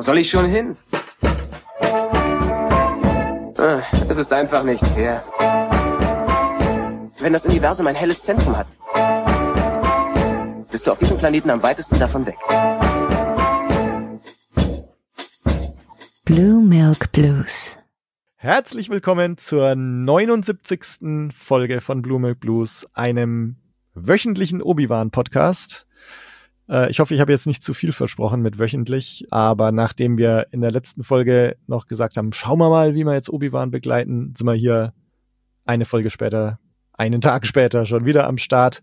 Wo soll ich schon hin? Ah, Es ist einfach nicht fair. Wenn das Universum ein helles Zentrum hat, bist du auf diesem Planeten am weitesten davon weg. Blue Milk Blues. Herzlich willkommen zur 79. Folge von Blue Milk Blues, einem wöchentlichen Obi-Wan-Podcast. Äh, ich hoffe, ich habe jetzt nicht zu viel versprochen mit wöchentlich, aber nachdem wir in der letzten Folge noch gesagt haben, schauen wir mal, wie wir jetzt Obi-Wan begleiten, sind wir hier eine Folge später, einen Tag später schon wieder am Start.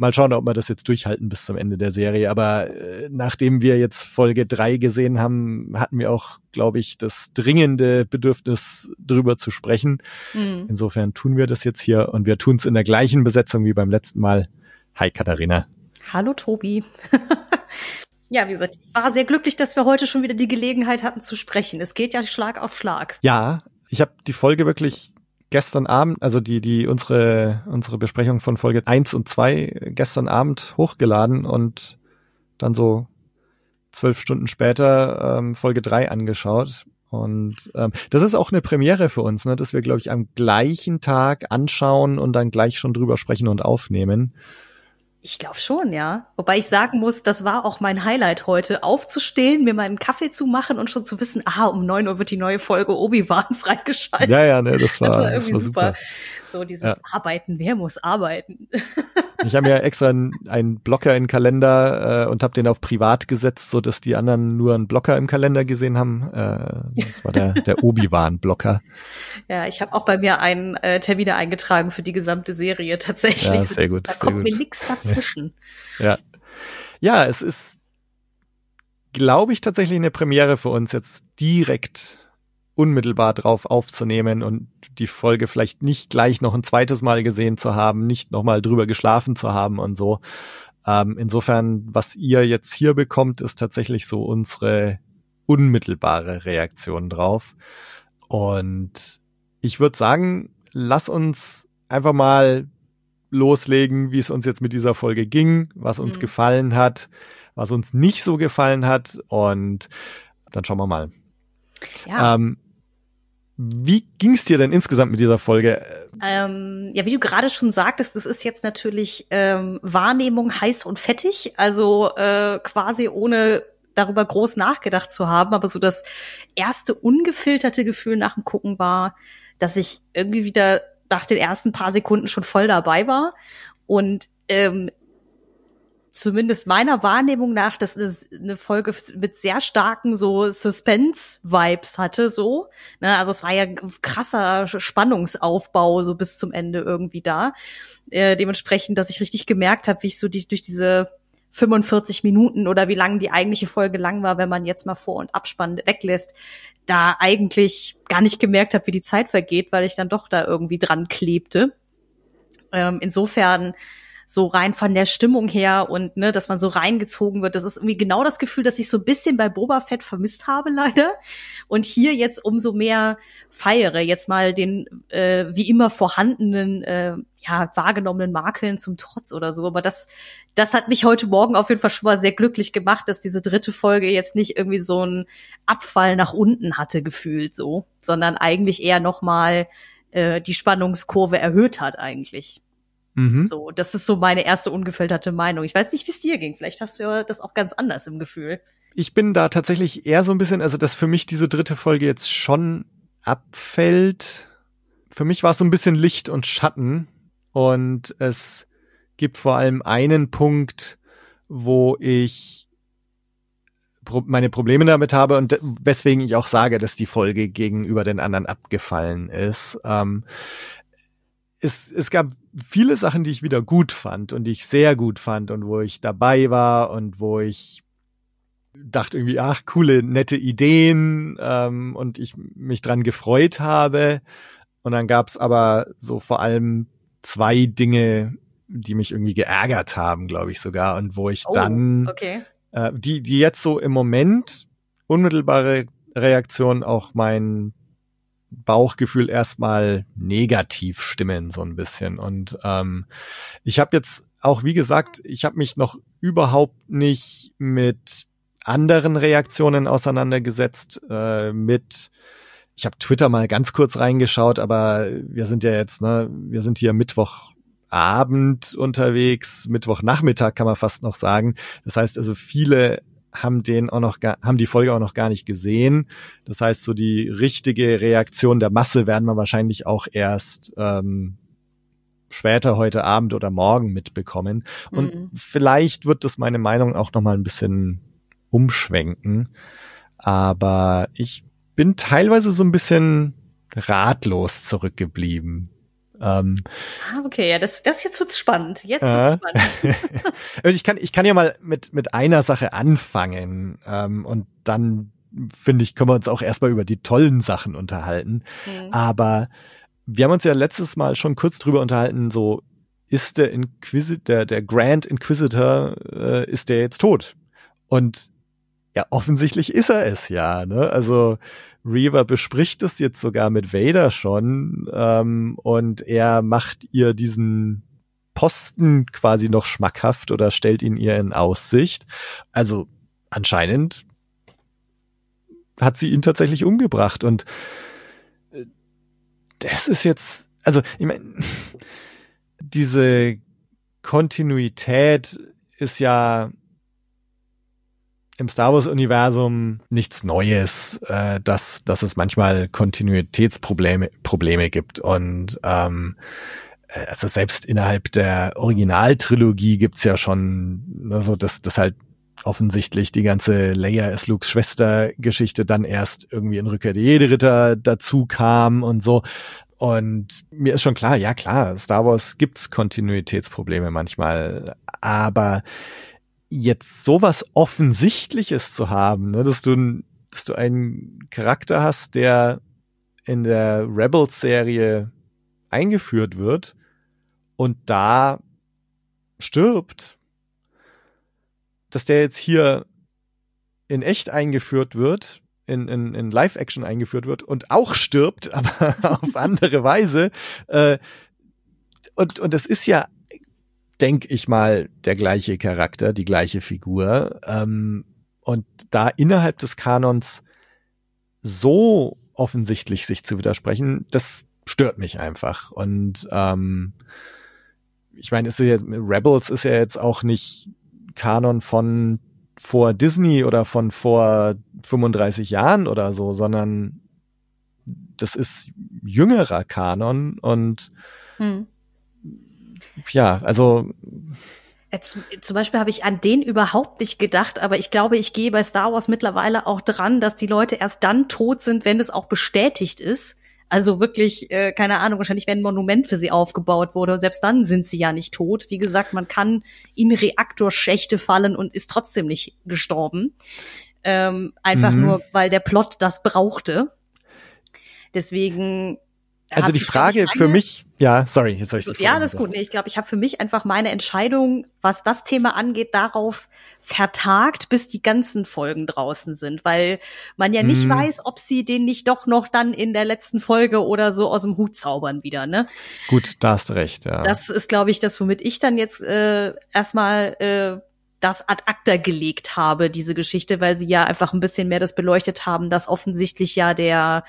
Mal schauen, ob wir das jetzt durchhalten bis zum Ende der Serie. Aber äh, nachdem wir jetzt Folge drei gesehen haben, hatten wir auch, glaube ich, das dringende Bedürfnis, drüber zu sprechen. Mhm. Insofern tun wir das jetzt hier und wir tun es in der gleichen Besetzung wie beim letzten Mal. Hi Katharina. Hallo Tobi. ja, wie gesagt, ich war sehr glücklich, dass wir heute schon wieder die Gelegenheit hatten zu sprechen. Es geht ja Schlag auf Schlag. Ja, ich habe die Folge wirklich gestern Abend, also die, die unsere, unsere Besprechung von Folge eins und zwei gestern Abend hochgeladen und dann so zwölf Stunden später ähm, Folge drei angeschaut. Und ähm, das ist auch eine Premiere für uns, ne, dass wir, glaube ich, am gleichen Tag anschauen und dann gleich schon drüber sprechen und aufnehmen. Ich glaube schon, ja. Wobei ich sagen muss, das war auch mein Highlight heute, aufzustehen, mir meinen Kaffee zu machen und schon zu wissen, aha, um neun Uhr wird die neue Folge Obi-Wan freigeschaltet. Ja, ja, ne, das war, das war das irgendwie war super. super. So dieses Ja. Arbeiten, wer muss arbeiten? Ich habe mir extra einen, einen Blocker in den Kalender äh, und habe den auf privat gesetzt, so dass die anderen nur einen Blocker im Kalender gesehen haben. Äh, das war der, der Obi-Wan-Blocker. Ja, ich habe auch bei mir einen äh, Termin eingetragen für die gesamte Serie tatsächlich. Ja, sehr gut, Da sehr kommt mir gut. nichts dazwischen. Ja. Ja, es ist, glaube ich, tatsächlich eine Premiere für uns, jetzt direkt unmittelbar drauf aufzunehmen und die Folge vielleicht nicht gleich noch ein zweites Mal gesehen zu haben, nicht nochmal drüber geschlafen zu haben und so. Ähm, insofern, was ihr jetzt hier bekommt, ist tatsächlich so unsere unmittelbare Reaktion drauf. Und ich würde sagen, lass uns einfach mal loslegen, wie es uns jetzt mit dieser Folge ging, was uns Mhm. gefallen hat, was uns nicht so gefallen hat und dann schauen wir mal. Ja. Ähm, wie ging es dir denn insgesamt mit dieser Folge? Ähm, ja, wie du gerade schon sagtest, das ist jetzt natürlich ähm, Wahrnehmung heiß und fettig, also äh, quasi ohne darüber groß nachgedacht zu haben, aber so das erste ungefilterte Gefühl nach dem Gucken war, dass ich irgendwie wieder nach den ersten paar Sekunden schon voll dabei war. Und ähm, zumindest meiner Wahrnehmung nach, dass es eine Folge mit sehr starken so Suspense-Vibes hatte, so. Ne, also es war ja krasser Spannungsaufbau so bis zum Ende irgendwie da. Äh, dementsprechend, dass ich richtig gemerkt habe, wie ich so die, durch diese 45 Minuten oder wie lang die eigentliche Folge lang war, wenn man jetzt mal Vor- und Abspann weglässt, da eigentlich gar nicht gemerkt habe, wie die Zeit vergeht, weil ich dann doch da irgendwie dran klebte. Ähm, insofern so rein von der Stimmung her und ne, dass man so reingezogen wird. Das ist irgendwie genau das Gefühl, dass ich so ein bisschen bei Boba Fett vermisst habe, leider. Und hier jetzt umso mehr feiere. Jetzt mal den äh, wie immer vorhandenen, äh, ja, wahrgenommenen Makeln zum Trotz oder so. Aber das, das hat mich heute Morgen auf jeden Fall schon mal sehr glücklich gemacht, dass diese dritte Folge jetzt nicht irgendwie so einen Abfall nach unten hatte, gefühlt so, sondern eigentlich eher noch mal äh, die Spannungskurve erhöht hat eigentlich. Mhm. So, das ist so meine erste ungefilterte Meinung. Ich weiß nicht, wie es dir ging. Vielleicht hast du ja das auch ganz anders im Gefühl. Ich bin da tatsächlich eher so ein bisschen, also dass für mich diese dritte Folge jetzt schon abfällt. Für mich war es so ein bisschen Licht und Schatten und es gibt vor allem einen Punkt, wo ich meine Probleme damit habe und weswegen ich auch sage, dass die Folge gegenüber den anderen abgefallen ist. Ähm, es, es gab viele Sachen, die ich wieder gut fand und die ich sehr gut fand und wo ich dabei war und wo ich dachte irgendwie, ach, coole, nette Ideen ähm, und ich mich dran gefreut habe. Und dann gab's aber so vor allem zwei Dinge, die mich irgendwie geärgert haben, glaube ich sogar, und wo ich dann Oh, okay. äh, die, die jetzt so im Moment unmittelbare Reaktion auch mein Bauchgefühl erstmal negativ stimmen, so ein bisschen. Und ähm, ich habe jetzt auch, wie gesagt, ich habe mich noch überhaupt nicht mit anderen Reaktionen auseinandergesetzt, äh, mit ich habe Twitter mal ganz kurz reingeschaut, aber wir sind ja jetzt, ne, wir sind hier Mittwochabend unterwegs, Mittwochnachmittag kann man fast noch sagen. Das heißt also, viele haben den auch noch haben die Folge auch noch gar nicht gesehen. Das heißt, so die richtige Reaktion der Masse werden wir wahrscheinlich auch erst ähm, später heute Abend oder morgen mitbekommen. Und mhm. vielleicht wird das meine Meinung auch noch mal ein bisschen umschwenken. Aber ich bin teilweise so ein bisschen ratlos zurückgeblieben. Ähm, ah, okay, ja, das, das jetzt wird's spannend. Jetzt wird's äh, spannend. ich kann, ich kann ja mal mit, mit einer Sache anfangen, ähm, und dann, finde ich, können wir uns auch erstmal über die tollen Sachen unterhalten. Mhm. Aber wir haben uns ja letztes Mal schon kurz drüber unterhalten, so, ist der Inquisitor, der, der Grand Inquisitor, äh, ist der jetzt tot? Und ja, offensichtlich ist er es ja. Ne? Also Reaver bespricht es jetzt sogar mit Vader schon ähm, und er macht ihr diesen Posten quasi noch schmackhaft oder stellt ihn ihr in Aussicht. Also anscheinend hat sie ihn tatsächlich umgebracht und äh, das ist jetzt, also ich meine, diese Kontinuität ist ja im Star Wars-Universum nichts Neues, äh, dass, dass es manchmal Kontinuitätsprobleme Probleme gibt. Und ähm, äh, also selbst innerhalb der Originaltrilogie gibt's ja schon, also dass das halt offensichtlich die ganze Leia ist Lukes Schwester-Geschichte dann erst irgendwie in Rückkehr der Jede-Ritter dazu kam und so. Und mir ist schon klar, ja klar, Star Wars gibt's Kontinuitätsprobleme manchmal, aber jetzt sowas Offensichtliches zu haben, ne, dass du, dass du einen Charakter hast, der in der Rebels-Serie eingeführt wird und da stirbt, dass der jetzt hier in echt eingeführt wird, in, in, in Live-Action eingeführt wird und auch stirbt, aber auf andere Weise. Äh, und, und das ist ja denke ich mal, der gleiche Charakter, die gleiche Figur. Ähm, und da innerhalb des Kanons so offensichtlich sich zu widersprechen, das stört mich einfach. Und ähm, ich meine, ja, Rebels ist ja jetzt auch nicht Kanon von vor Disney oder von vor 35 Jahren oder so, sondern das ist jüngerer Kanon und hm ja, also Jetzt, zum Beispiel habe ich an den überhaupt nicht gedacht, aber ich glaube, ich gehe bei Star Wars mittlerweile auch dran, dass die Leute erst dann tot sind, wenn es auch bestätigt ist. Also wirklich, äh, keine Ahnung, wahrscheinlich wenn ein Monument für sie aufgebaut wurde und selbst dann sind sie ja nicht tot. Wie gesagt, man kann in Reaktorschächte fallen und ist trotzdem nicht gestorben. Ähm, einfach mhm. nur, weil der Plot das brauchte. Deswegen also die Frage für mich, ja, sorry, jetzt soll ich so, Ja, das ist gut. Nee, ich glaube, ich habe für mich einfach meine Entscheidung, was das Thema angeht, darauf vertagt, bis die ganzen Folgen draußen sind, weil man ja nicht hm. weiß, ob sie den nicht doch noch dann in der letzten Folge oder so aus dem Hut zaubern wieder, ne? Gut, da hast du recht, ja. Das ist, glaube ich, das, womit ich dann jetzt äh, erstmal äh, das ad acta gelegt habe, diese Geschichte, weil sie ja einfach ein bisschen mehr das beleuchtet haben, dass offensichtlich ja der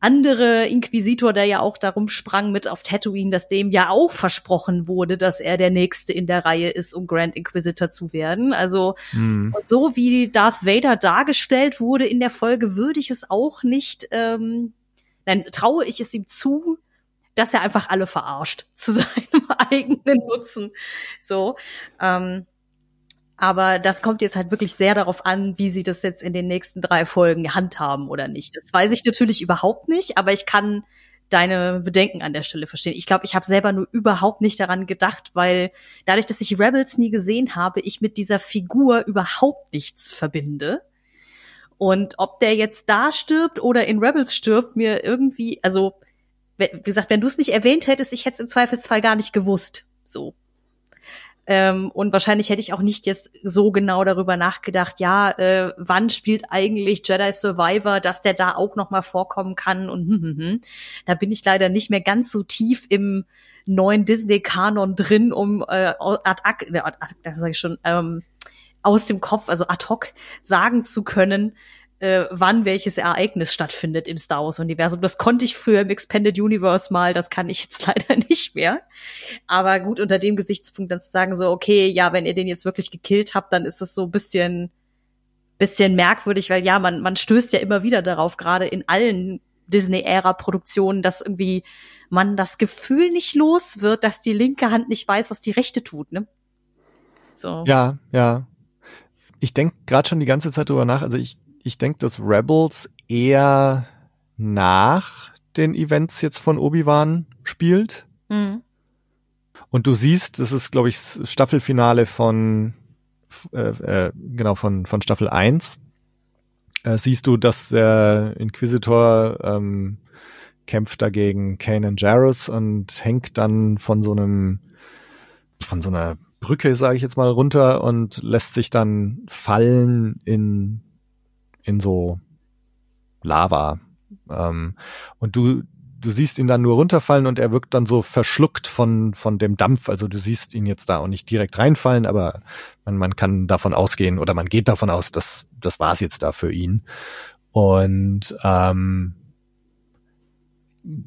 andere Inquisitor, der ja auch darum sprang mit auf Tatooine, dass dem ja auch versprochen wurde, dass er der Nächste in der Reihe ist, um Grand Inquisitor zu werden. Also mhm. und so wie Darth Vader dargestellt wurde in der Folge, würde ich es auch nicht, ähm, nein, traue ich es ihm zu, dass er einfach alle verarscht zu seinem eigenen Nutzen. So. Ähm, aber das kommt jetzt halt wirklich sehr darauf an, wie sie das jetzt in den nächsten drei Folgen handhaben oder nicht. Das weiß ich natürlich überhaupt nicht, aber ich kann deine Bedenken an der Stelle verstehen. Ich glaube, ich habe selber nur überhaupt nicht daran gedacht, weil dadurch, dass ich Rebels nie gesehen habe, ich mit dieser Figur überhaupt nichts verbinde. Und ob der jetzt da stirbt oder in Rebels stirbt, mir irgendwie, also wie gesagt, wenn du es nicht erwähnt hättest, ich hätte es im Zweifelsfall gar nicht gewusst. So. Ähm, und wahrscheinlich hätte ich auch nicht jetzt so genau darüber nachgedacht, ja, äh, wann spielt eigentlich Jedi Survivor, dass der da auch noch mal vorkommen kann und hm, hm, hm. da bin ich leider nicht mehr ganz so tief im neuen Disney-Kanon drin, um äh, ad acta, äh, ad acta sag ich schon, ähm, aus dem Kopf, also ad hoc, sagen zu können, äh, wann welches Ereignis stattfindet im Star Wars Universum. Das konnte ich früher im Expanded Universe mal, das kann ich jetzt leider nicht mehr. Aber gut, unter dem Gesichtspunkt dann zu sagen, so, okay, ja, wenn ihr den jetzt wirklich gekillt habt, dann ist das so ein bisschen, bisschen merkwürdig, weil ja, man, man stößt ja immer wieder darauf, gerade in allen Disney-Ära-Produktionen, dass irgendwie man das Gefühl nicht los wird, dass die linke Hand nicht weiß, was die rechte tut, ne? So. Ja, ja. Ich denke gerade schon die ganze Zeit drüber nach. Also ich ich denke, dass Rebels eher nach den Events jetzt von Obi-Wan spielt. Mhm. Und du siehst, das ist, glaube ich, Staffelfinale von äh, äh, genau von, von Staffel 1. Äh, siehst du, dass der Inquisitor ähm, kämpft dagegen Kanan Jarrus und hängt dann von so einem von so einer Brücke, sage ich jetzt mal, runter und lässt sich dann fallen in in so Lava. Ähm, und du, du siehst ihn dann nur runterfallen und er wirkt dann so verschluckt von, von dem Dampf. Also du siehst ihn jetzt da auch nicht direkt reinfallen, aber man, man kann davon ausgehen oder man geht davon aus, dass das war's jetzt da für ihn. Und ähm,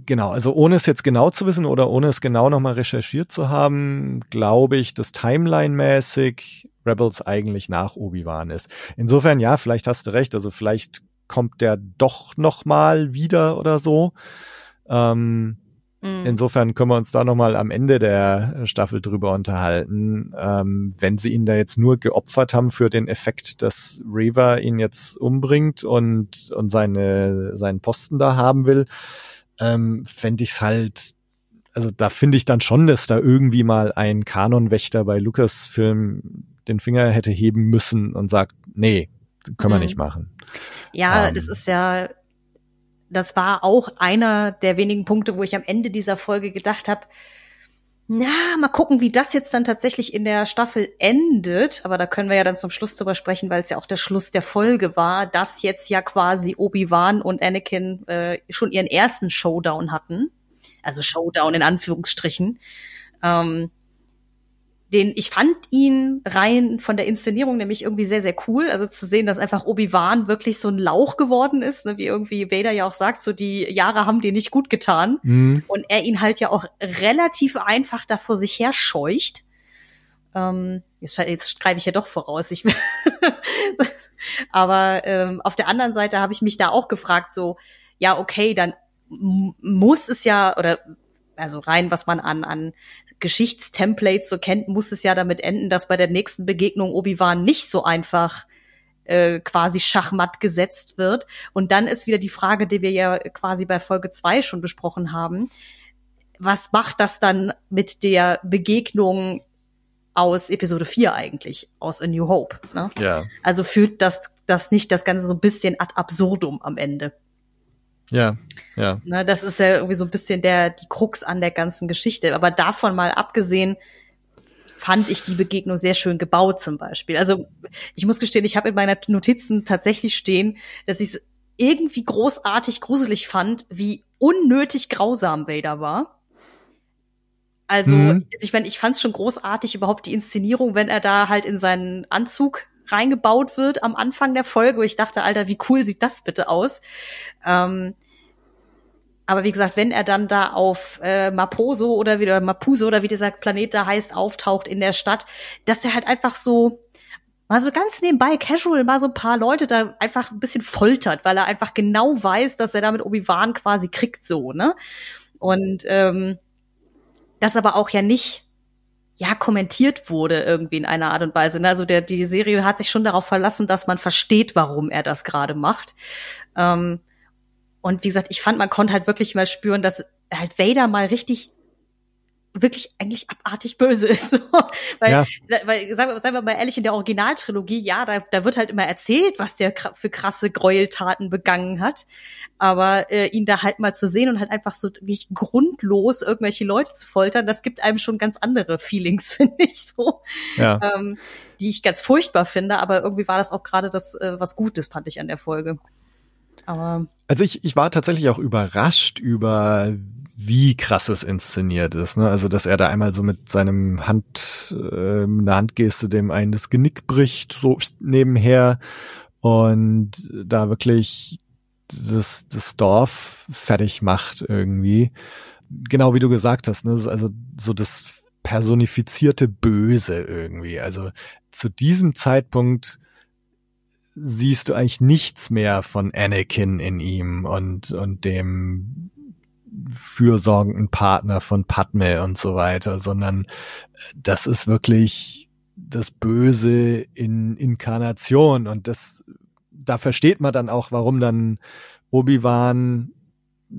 genau, also ohne es jetzt genau zu wissen oder ohne es genau nochmal recherchiert zu haben, glaube ich, dass Timeline-mäßig Rebels eigentlich nach Obi-Wan ist. Insofern, ja, vielleicht hast du recht. Also vielleicht kommt der doch noch mal wieder oder so. Ähm, mhm. Insofern können wir uns da noch mal am Ende der Staffel drüber unterhalten. Ähm, wenn sie ihn da jetzt nur geopfert haben für den Effekt, dass Reva ihn jetzt umbringt und, und seine, seinen Posten da haben will, ähm, fände ich es halt also da finde ich dann schon, dass da irgendwie mal ein Kanonwächter bei Lucasfilm den Finger hätte heben müssen und sagt, nee, können wir mhm. nicht machen. Ja, ähm, das ist ja, das war auch einer der wenigen Punkte, wo ich am Ende dieser Folge gedacht habe, na, mal gucken, wie das jetzt dann tatsächlich in der Staffel endet. Aber da können wir ja dann zum Schluss drüber sprechen, weil es ja auch der Schluss der Folge war, dass jetzt ja quasi Obi-Wan und Anakin äh, schon ihren ersten Showdown hatten. Also Showdown in Anführungsstrichen. Ähm, den ich fand ihn rein von der Inszenierung nämlich irgendwie sehr sehr cool, also zu sehen, dass einfach Obi-Wan wirklich so ein Lauch geworden ist, ne, wie irgendwie Vader ja auch sagt, so die Jahre haben dir nicht gut getan mhm. und er ihn halt ja auch relativ einfach da vor sich her scheucht. Ähm, jetzt, jetzt schreibe ich ja doch voraus, ich aber ähm, auf der anderen Seite habe ich mich da auch gefragt, so ja okay, dann muss es ja oder also rein, was man an, an Geschichtstemplates so kennt, muss es ja damit enden, dass bei der nächsten Begegnung Obi-Wan nicht so einfach äh, quasi Schachmatt gesetzt wird. Und dann ist wieder die Frage, die wir ja quasi bei Folge zwei schon besprochen haben. Was macht das dann mit der Begegnung aus Episode 4 eigentlich, aus A New Hope? Ne? Ja. Also führt das, das nicht das Ganze so ein bisschen ad absurdum am Ende. Ja, ja. Ne, das ist ja irgendwie so ein bisschen der, die Krux an der ganzen Geschichte. Aber davon mal abgesehen, fand ich die Begegnung sehr schön gebaut zum Beispiel. Also ich muss gestehen, ich habe in meiner Notizen tatsächlich stehen, dass ich es irgendwie großartig gruselig fand, wie unnötig grausam Vader war. Also, mhm. ich meine, ich fand es schon großartig überhaupt die Inszenierung, wenn er da halt in seinen Anzug reingebaut wird am Anfang der Folge, ich dachte, Alter, wie cool sieht das bitte aus? Ähm, aber wie gesagt, wenn er dann da auf äh, Maposo oder wieder Mapuso oder wie dieser Planet da heißt, auftaucht in der Stadt, dass der halt einfach so mal so ganz nebenbei casual mal so ein paar Leute da einfach ein bisschen foltert, weil er einfach genau weiß, dass er damit Obi-Wan quasi kriegt so, ne? Und ähm, das aber auch ja nicht ja kommentiert wurde irgendwie in einer Art und Weise. Ne? Also der, die Serie hat sich schon darauf verlassen, dass man versteht, warum er das gerade macht. Ähm, und wie gesagt, ich fand, man konnte halt wirklich mal spüren, dass halt Vader mal richtig wirklich eigentlich abartig böse ist. weil, ja. weil sagen wir, sagen wir mal ehrlich, in der Originaltrilogie, ja, da, da wird halt immer erzählt, was der für krasse Gräueltaten begangen hat. Aber äh, ihn da halt mal zu sehen und halt einfach so wirklich grundlos irgendwelche Leute zu foltern, das gibt einem schon ganz andere Feelings, finde ich so. Ja. Ähm, die ich ganz furchtbar finde, aber irgendwie war das auch gerade das, äh, was Gutes, fand ich an der Folge. Aber also ich, ich war tatsächlich auch überrascht über wie krass es inszeniert ist. Ne? Also dass er da einmal so mit seinem Hand, äh, einer Handgeste dem einen das Genick bricht, so nebenher und da wirklich das, das Dorf fertig macht irgendwie. Genau wie du gesagt hast, ne? also so das personifizierte Böse irgendwie. Also zu diesem Zeitpunkt siehst du eigentlich nichts mehr von Anakin in ihm und, und dem fürsorgenden Partner von Padme und so weiter, sondern das ist wirklich das Böse in Inkarnation. Und das, da versteht man dann auch, warum dann Obi-Wan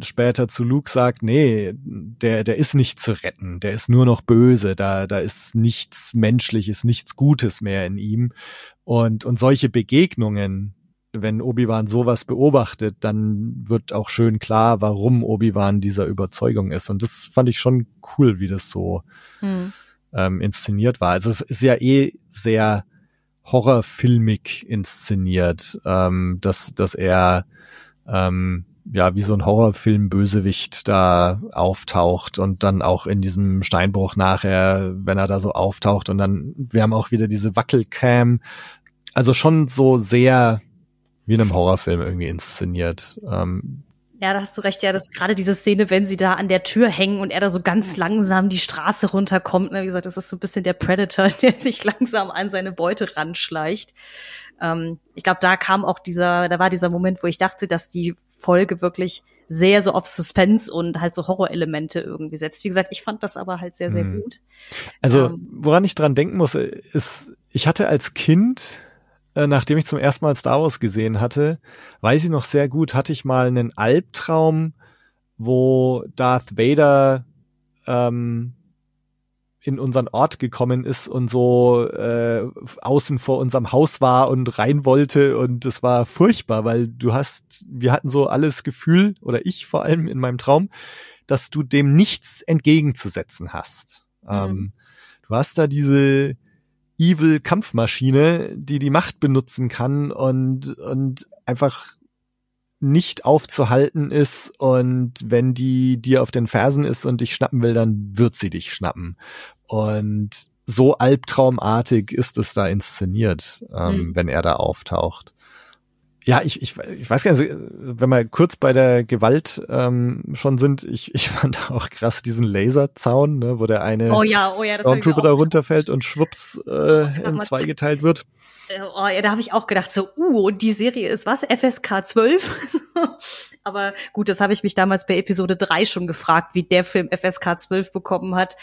später zu Luke sagt, nee, der, der ist nicht zu retten, der ist nur noch böse, da, da ist nichts Menschliches, nichts Gutes mehr in ihm. Und, und solche Begegnungen, wenn Obi-Wan sowas beobachtet, dann wird auch schön klar, warum Obi-Wan dieser Überzeugung ist. Und das fand ich schon cool, wie das so hm. ähm, inszeniert war. Also es ist ja eh sehr horrorfilmig inszeniert, ähm, dass, dass er ähm, ja, wie so ein Horrorfilm-Bösewicht da auftaucht und dann auch in diesem Steinbruch nachher, wenn er da so auftaucht und dann, wir haben auch wieder diese Wackelcam. Also schon so sehr wie in einem Horrorfilm irgendwie inszeniert. Ähm, ja, da hast du recht. Ja, das gerade diese Szene, wenn sie da an der Tür hängen und er da so ganz langsam die Straße runterkommt. Ne? Wie gesagt, das ist so ein bisschen der Predator, der sich langsam an seine Beute ranschleicht. Ähm, ich glaube, da kam auch dieser, da war dieser Moment, wo ich dachte, dass die Folge wirklich sehr so auf Suspense und halt so Horrorelemente irgendwie setzt. Wie gesagt, ich fand das aber halt sehr, sehr hm. gut. Also, ähm, woran ich dran denken muss, ist, ich hatte als Kind, äh, nachdem ich zum ersten Mal Star Wars gesehen hatte, weiß ich noch sehr gut, hatte ich mal einen Albtraum, wo Darth Vader ähm, in unseren Ort gekommen ist und so äh, außen vor unserem Haus war und rein wollte und es war furchtbar, weil du hast, wir hatten so alles Gefühl oder ich vor allem in meinem Traum, dass du dem nichts entgegenzusetzen hast. Mhm. Ähm, du hast da diese evil Kampfmaschine, die die Macht benutzen kann und und einfach nicht aufzuhalten ist und wenn die dir auf den Fersen ist und dich schnappen will, dann wird sie dich schnappen. Und so albtraumartig ist es da inszeniert, ähm, mhm. wenn er da auftaucht. Ja, ich, ich, ich weiß gar nicht, wenn wir kurz bei der Gewalt ähm, schon sind, ich, ich fand auch krass diesen Laserzaun, ne, wo der eine oh ja, oh ja, Stormtrooper da runterfällt und schwupps äh, in zwei geteilt wird. Oh, ja, da habe ich auch gedacht, so, uh, die Serie ist was? FSK 12? Aber gut, das habe ich mich damals bei Episode 3 schon gefragt, wie der Film FSK 12 bekommen hat,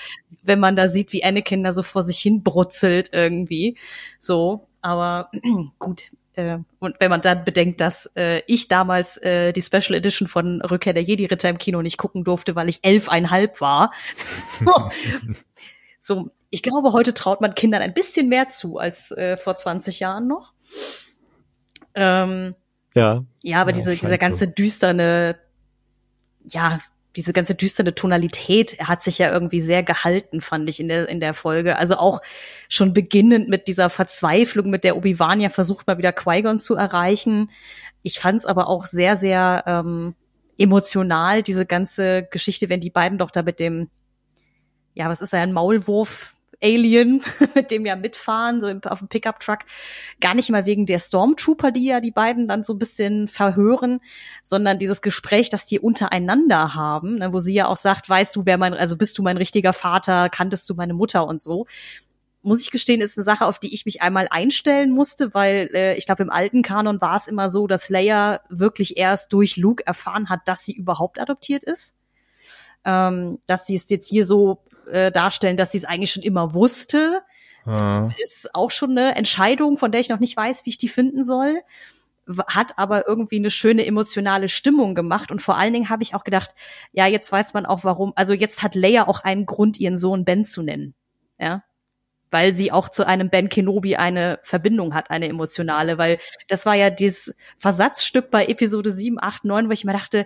wenn man da sieht, wie Anakin da so vor sich hin brutzelt irgendwie. So, aber gut. Äh, und wenn man dann bedenkt, dass äh, ich damals äh, die Special Edition von Rückkehr der Jedi-Ritter im Kino nicht gucken durfte, weil ich elfeinhalb war. so, ich glaube, heute traut man Kindern ein bisschen mehr zu als äh, vor 20 Jahren noch. Ähm, ja. Ja, aber ja, diese, dieser ganze so. düsterne, ja, diese ganze düsterne Tonalität hat sich ja irgendwie sehr gehalten, fand ich in der, in der Folge. Also auch schon beginnend mit dieser Verzweiflung, mit der Obi-Wan ja versucht, mal wieder Qui-Gon zu erreichen. Ich fand es aber auch sehr, sehr ähm, emotional, diese ganze Geschichte, wenn die beiden doch da mit dem, ja, was ist er, ein Maulwurf, Alien, mit dem ja mitfahren, so auf dem Pickup-Truck. Gar nicht mal wegen der Stormtrooper, die ja die beiden dann so ein bisschen verhören, sondern dieses Gespräch, das die untereinander haben, ne, wo sie ja auch sagt, weißt du, wer mein, also bist du mein richtiger Vater, kanntest du meine Mutter und so. Muss ich gestehen, ist eine Sache, auf die ich mich einmal einstellen musste, weil äh, ich glaube, im alten Kanon war es immer so, dass Leia wirklich erst durch Luke erfahren hat, dass sie überhaupt adoptiert ist. Ähm, dass sie es jetzt hier so äh, darstellen, dass sie es eigentlich schon immer wusste. Ja. Ist auch schon eine Entscheidung, von der ich noch nicht weiß, wie ich die finden soll. Hat aber irgendwie eine schöne emotionale Stimmung gemacht. Und vor allen Dingen habe ich auch gedacht, ja, jetzt weiß man auch warum. Also jetzt hat Leia auch einen Grund, ihren Sohn Ben zu nennen. Ja, weil sie auch zu einem Ben Kenobi eine Verbindung hat, eine emotionale, weil das war ja dieses Versatzstück bei Episode 7, 8, 9, wo ich mir dachte,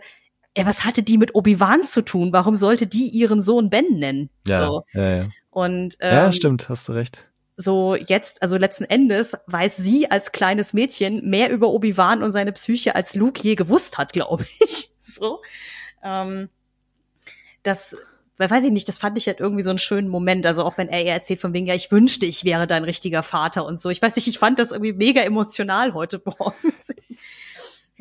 ey, was hatte die mit Obi-Wan zu tun? Warum sollte die ihren Sohn Ben nennen? Ja, so. ja, ja. Und ähm, ja, stimmt, hast du recht. so jetzt, also letzten Endes weiß sie als kleines Mädchen mehr über Obi-Wan und seine Psyche als Luke je gewusst hat, glaube ich. so. Ähm, das weiß ich nicht, das fand ich halt irgendwie so einen schönen Moment. Also auch wenn er ihr erzählt von wegen, ja, ich wünschte, ich wäre dein richtiger Vater und so. Ich weiß nicht, ich fand das irgendwie mega emotional heute Morgen.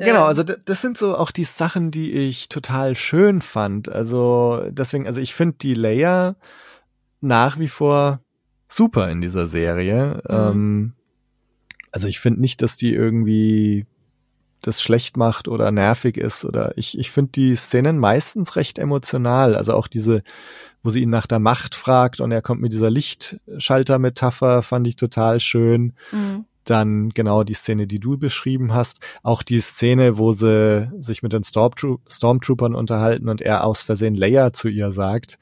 Genau, also das sind so auch die Sachen, die ich total schön fand. Also deswegen, also ich finde die Leia nach wie vor super in dieser Serie. Mhm. Ähm, also ich finde nicht, dass die irgendwie das schlecht macht oder nervig ist oder ich, ich finde die Szenen meistens recht emotional. Also auch diese, wo sie ihn nach der Macht fragt und er kommt mit dieser Lichtschalter-Metapher, fand ich total schön. Mhm. Dann genau die Szene, die du beschrieben hast. Auch die Szene, wo sie sich mit den Stormtro Stormtroopern unterhalten und er aus Versehen Leia zu ihr sagt.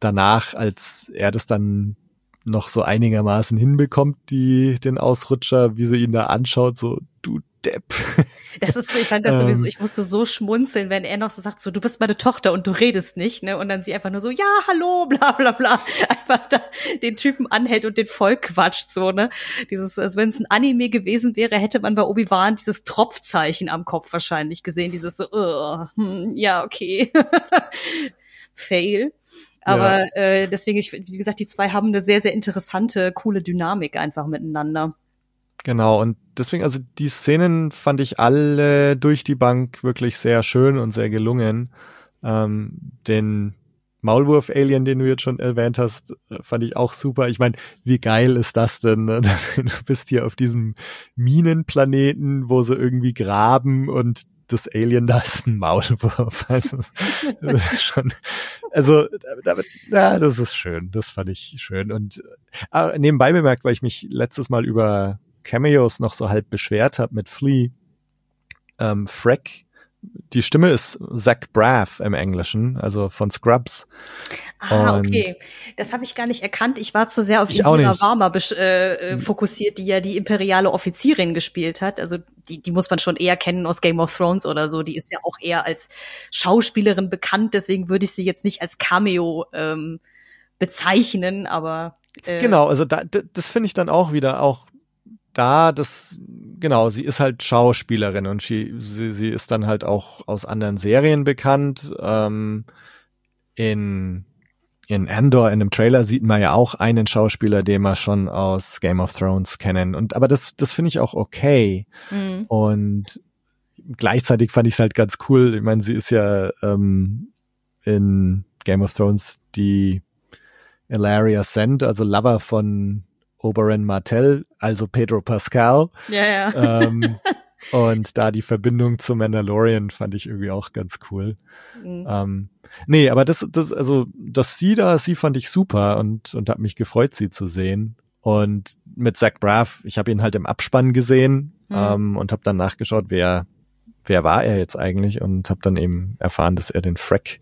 Danach, als er das dann noch so einigermaßen hinbekommt, die, den Ausrutscher, wie sie ihn da anschaut, so, du Depp. Das ist, ich fand das sowieso, ähm. ich musste so schmunzeln, wenn er noch so sagt, so, du bist meine Tochter und du redest nicht, ne, und dann sie einfach nur so, ja, hallo, bla, bla, bla, einfach da den Typen anhält und den voll quatscht, so, ne. Dieses, als wenn es ein Anime gewesen wäre, hätte man bei Obi-Wan dieses Tropfzeichen am Kopf wahrscheinlich gesehen, dieses so, uh, hm, ja, okay. Fail. Aber ja. äh, deswegen, ich, wie gesagt, die zwei haben eine sehr, sehr interessante, coole Dynamik einfach miteinander. Genau, und deswegen, also die Szenen fand ich alle durch die Bank wirklich sehr schön und sehr gelungen. Ähm, den Maulwurf-Alien, den du jetzt schon erwähnt hast, fand ich auch super. Ich meine, wie geil ist das denn? Ne? du bist hier auf diesem Minenplaneten, wo sie irgendwie graben und das Alien da ist ein Maulwurf. Also, das ist schon, also damit, ja, das ist schön. Das fand ich schön. Und äh, nebenbei bemerkt, weil ich mich letztes Mal über Cameos noch so halb beschwert habe mit Flea, ähm, Freck, die Stimme ist Zach Braff im Englischen, also von Scrubs. Ah, Und okay. Das habe ich gar nicht erkannt. Ich war zu sehr auf Indira Varma äh, äh, fokussiert, die ja die imperiale Offizierin gespielt hat. Also die, die muss man schon eher kennen aus Game of Thrones oder so. Die ist ja auch eher als Schauspielerin bekannt. Deswegen würde ich sie jetzt nicht als Cameo ähm, bezeichnen, aber äh, Genau, also da, das finde ich dann auch wieder auch da, das, genau, sie ist halt Schauspielerin und sie, sie, sie ist dann halt auch aus anderen Serien bekannt. Ähm, in, in Andor, in dem Trailer, sieht man ja auch einen Schauspieler, den wir schon aus Game of Thrones kennen. Und aber das, das finde ich auch okay. Mhm. Und gleichzeitig fand ich es halt ganz cool. Ich meine, sie ist ja ähm, in Game of Thrones die Ilaria Sand, also Lover von Oberyn Martell, also Pedro Pascal. Ja, ja. Ähm, und da die Verbindung zu Mandalorian fand ich irgendwie auch ganz cool. Mhm. Ähm, nee, aber das, das, also, dass sie da, sie fand ich super und, und hat mich gefreut, sie zu sehen. Und mit Zach Braff, ich habe ihn halt im Abspann gesehen mhm. ähm, und habe dann nachgeschaut, wer, wer war er jetzt eigentlich und habe dann eben erfahren, dass er den Freck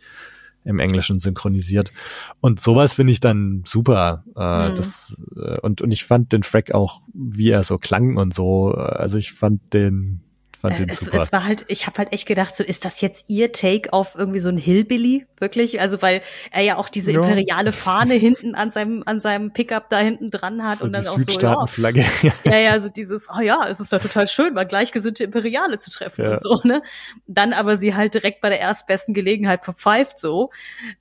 im Englischen synchronisiert. Und sowas finde ich dann super. Äh, mhm. das, äh, und, und ich fand den Frack auch, wie er so klang und so. Äh, also ich fand den fand es, es, es, war halt, ich habe halt echt gedacht, so ist das jetzt ihr Take auf irgendwie so ein Hillbilly, wirklich? Also weil er ja auch diese imperiale Fahne hinten an seinem an seinem Pickup da hinten dran hat und, und dann auch so ja, ja, ja, so dieses, oh ja, es ist doch total schön, mal gleichgesinnte Imperiale zu treffen ja. und so, ne? Dann aber sie halt direkt bei der erstbesten Gelegenheit verpfeift so,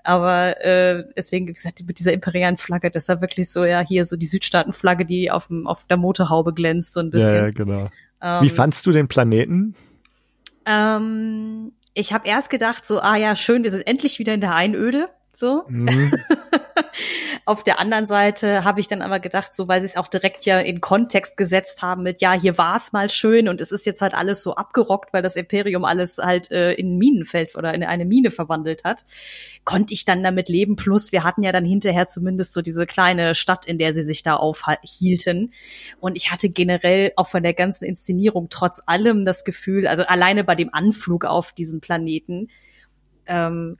aber äh, deswegen wie gesagt mit dieser imperialen Flagge, das war wirklich so ja hier so die Südstaatenflagge, die auf dem auf der Motorhaube glänzt so ein bisschen. Ja, ja genau. Wie ähm, fandst du den Planeten? Ähm, ich habe erst gedacht, so, ah ja, schön, wir sind endlich wieder in der Einöde. So. Mhm. Auf der anderen Seite habe ich dann aber gedacht, so weil sie es auch direkt ja in Kontext gesetzt haben mit, ja, hier war es mal schön und es ist jetzt halt alles so abgerockt, weil das Imperium alles halt äh, in Minenfeld oder in eine Mine verwandelt hat, konnte ich dann damit leben. Plus wir hatten ja dann hinterher zumindest so diese kleine Stadt, in der sie sich da aufhielten. Und ich hatte generell auch von der ganzen Inszenierung trotz allem das Gefühl, also alleine bei dem Anflug auf diesen Planeten, ähm,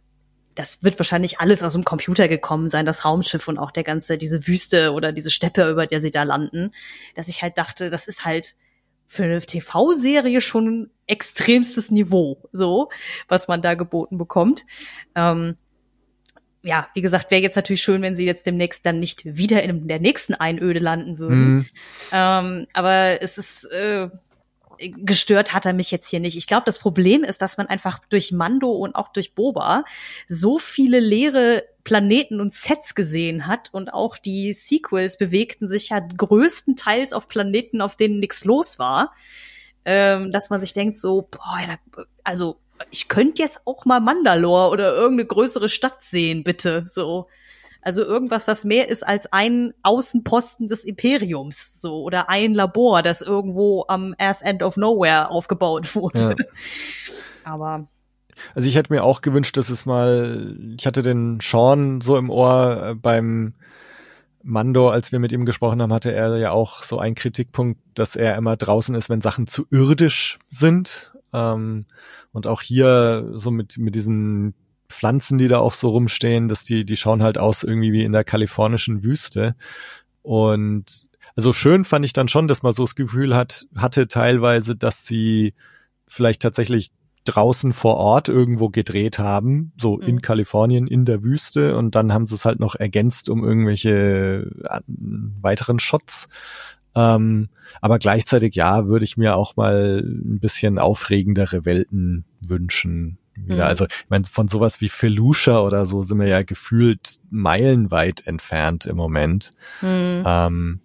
das wird wahrscheinlich alles aus dem Computer gekommen sein, das Raumschiff und auch der ganze, diese Wüste oder diese Steppe, über der sie da landen, dass ich halt dachte, das ist halt für eine TV-Serie schon extremstes Niveau, so, was man da geboten bekommt. Ähm, ja, wie gesagt, wäre jetzt natürlich schön, wenn sie jetzt demnächst dann nicht wieder in der nächsten Einöde landen würden. Mhm. Ähm, aber es ist äh, gestört hat er mich jetzt hier nicht. Ich glaube, das Problem ist, dass man einfach durch Mando und auch durch Boba so viele leere Planeten und Sets gesehen hat und auch die Sequels bewegten sich ja größtenteils auf Planeten, auf denen nichts los war, ähm, dass man sich denkt so, boah, also ich könnte jetzt auch mal Mandalore oder irgendeine größere Stadt sehen, bitte, so. Also irgendwas, was mehr ist als ein Außenposten des Imperiums, so oder ein Labor, das irgendwo am Ass End of Nowhere aufgebaut wurde. Ja. Aber also ich hätte mir auch gewünscht, dass es mal, ich hatte den Sean so im Ohr äh, beim Mando, als wir mit ihm gesprochen haben, hatte er ja auch so einen Kritikpunkt, dass er immer draußen ist, wenn Sachen zu irdisch sind. Ähm, und auch hier so mit, mit diesen Pflanzen, die da auch so rumstehen, dass die, die schauen halt aus irgendwie wie in der kalifornischen Wüste. Und also schön fand ich dann schon, dass man so das Gefühl hat, hatte teilweise, dass sie vielleicht tatsächlich draußen vor Ort irgendwo gedreht haben, so mhm. in Kalifornien in der Wüste und dann haben sie es halt noch ergänzt um irgendwelche äh, weiteren Shots. Ähm, aber gleichzeitig ja, würde ich mir auch mal ein bisschen aufregendere Welten wünschen wieder. Mhm. Also ich meine, von sowas wie Felucia oder so sind wir ja gefühlt meilenweit entfernt im Moment. Mhm. Ähm,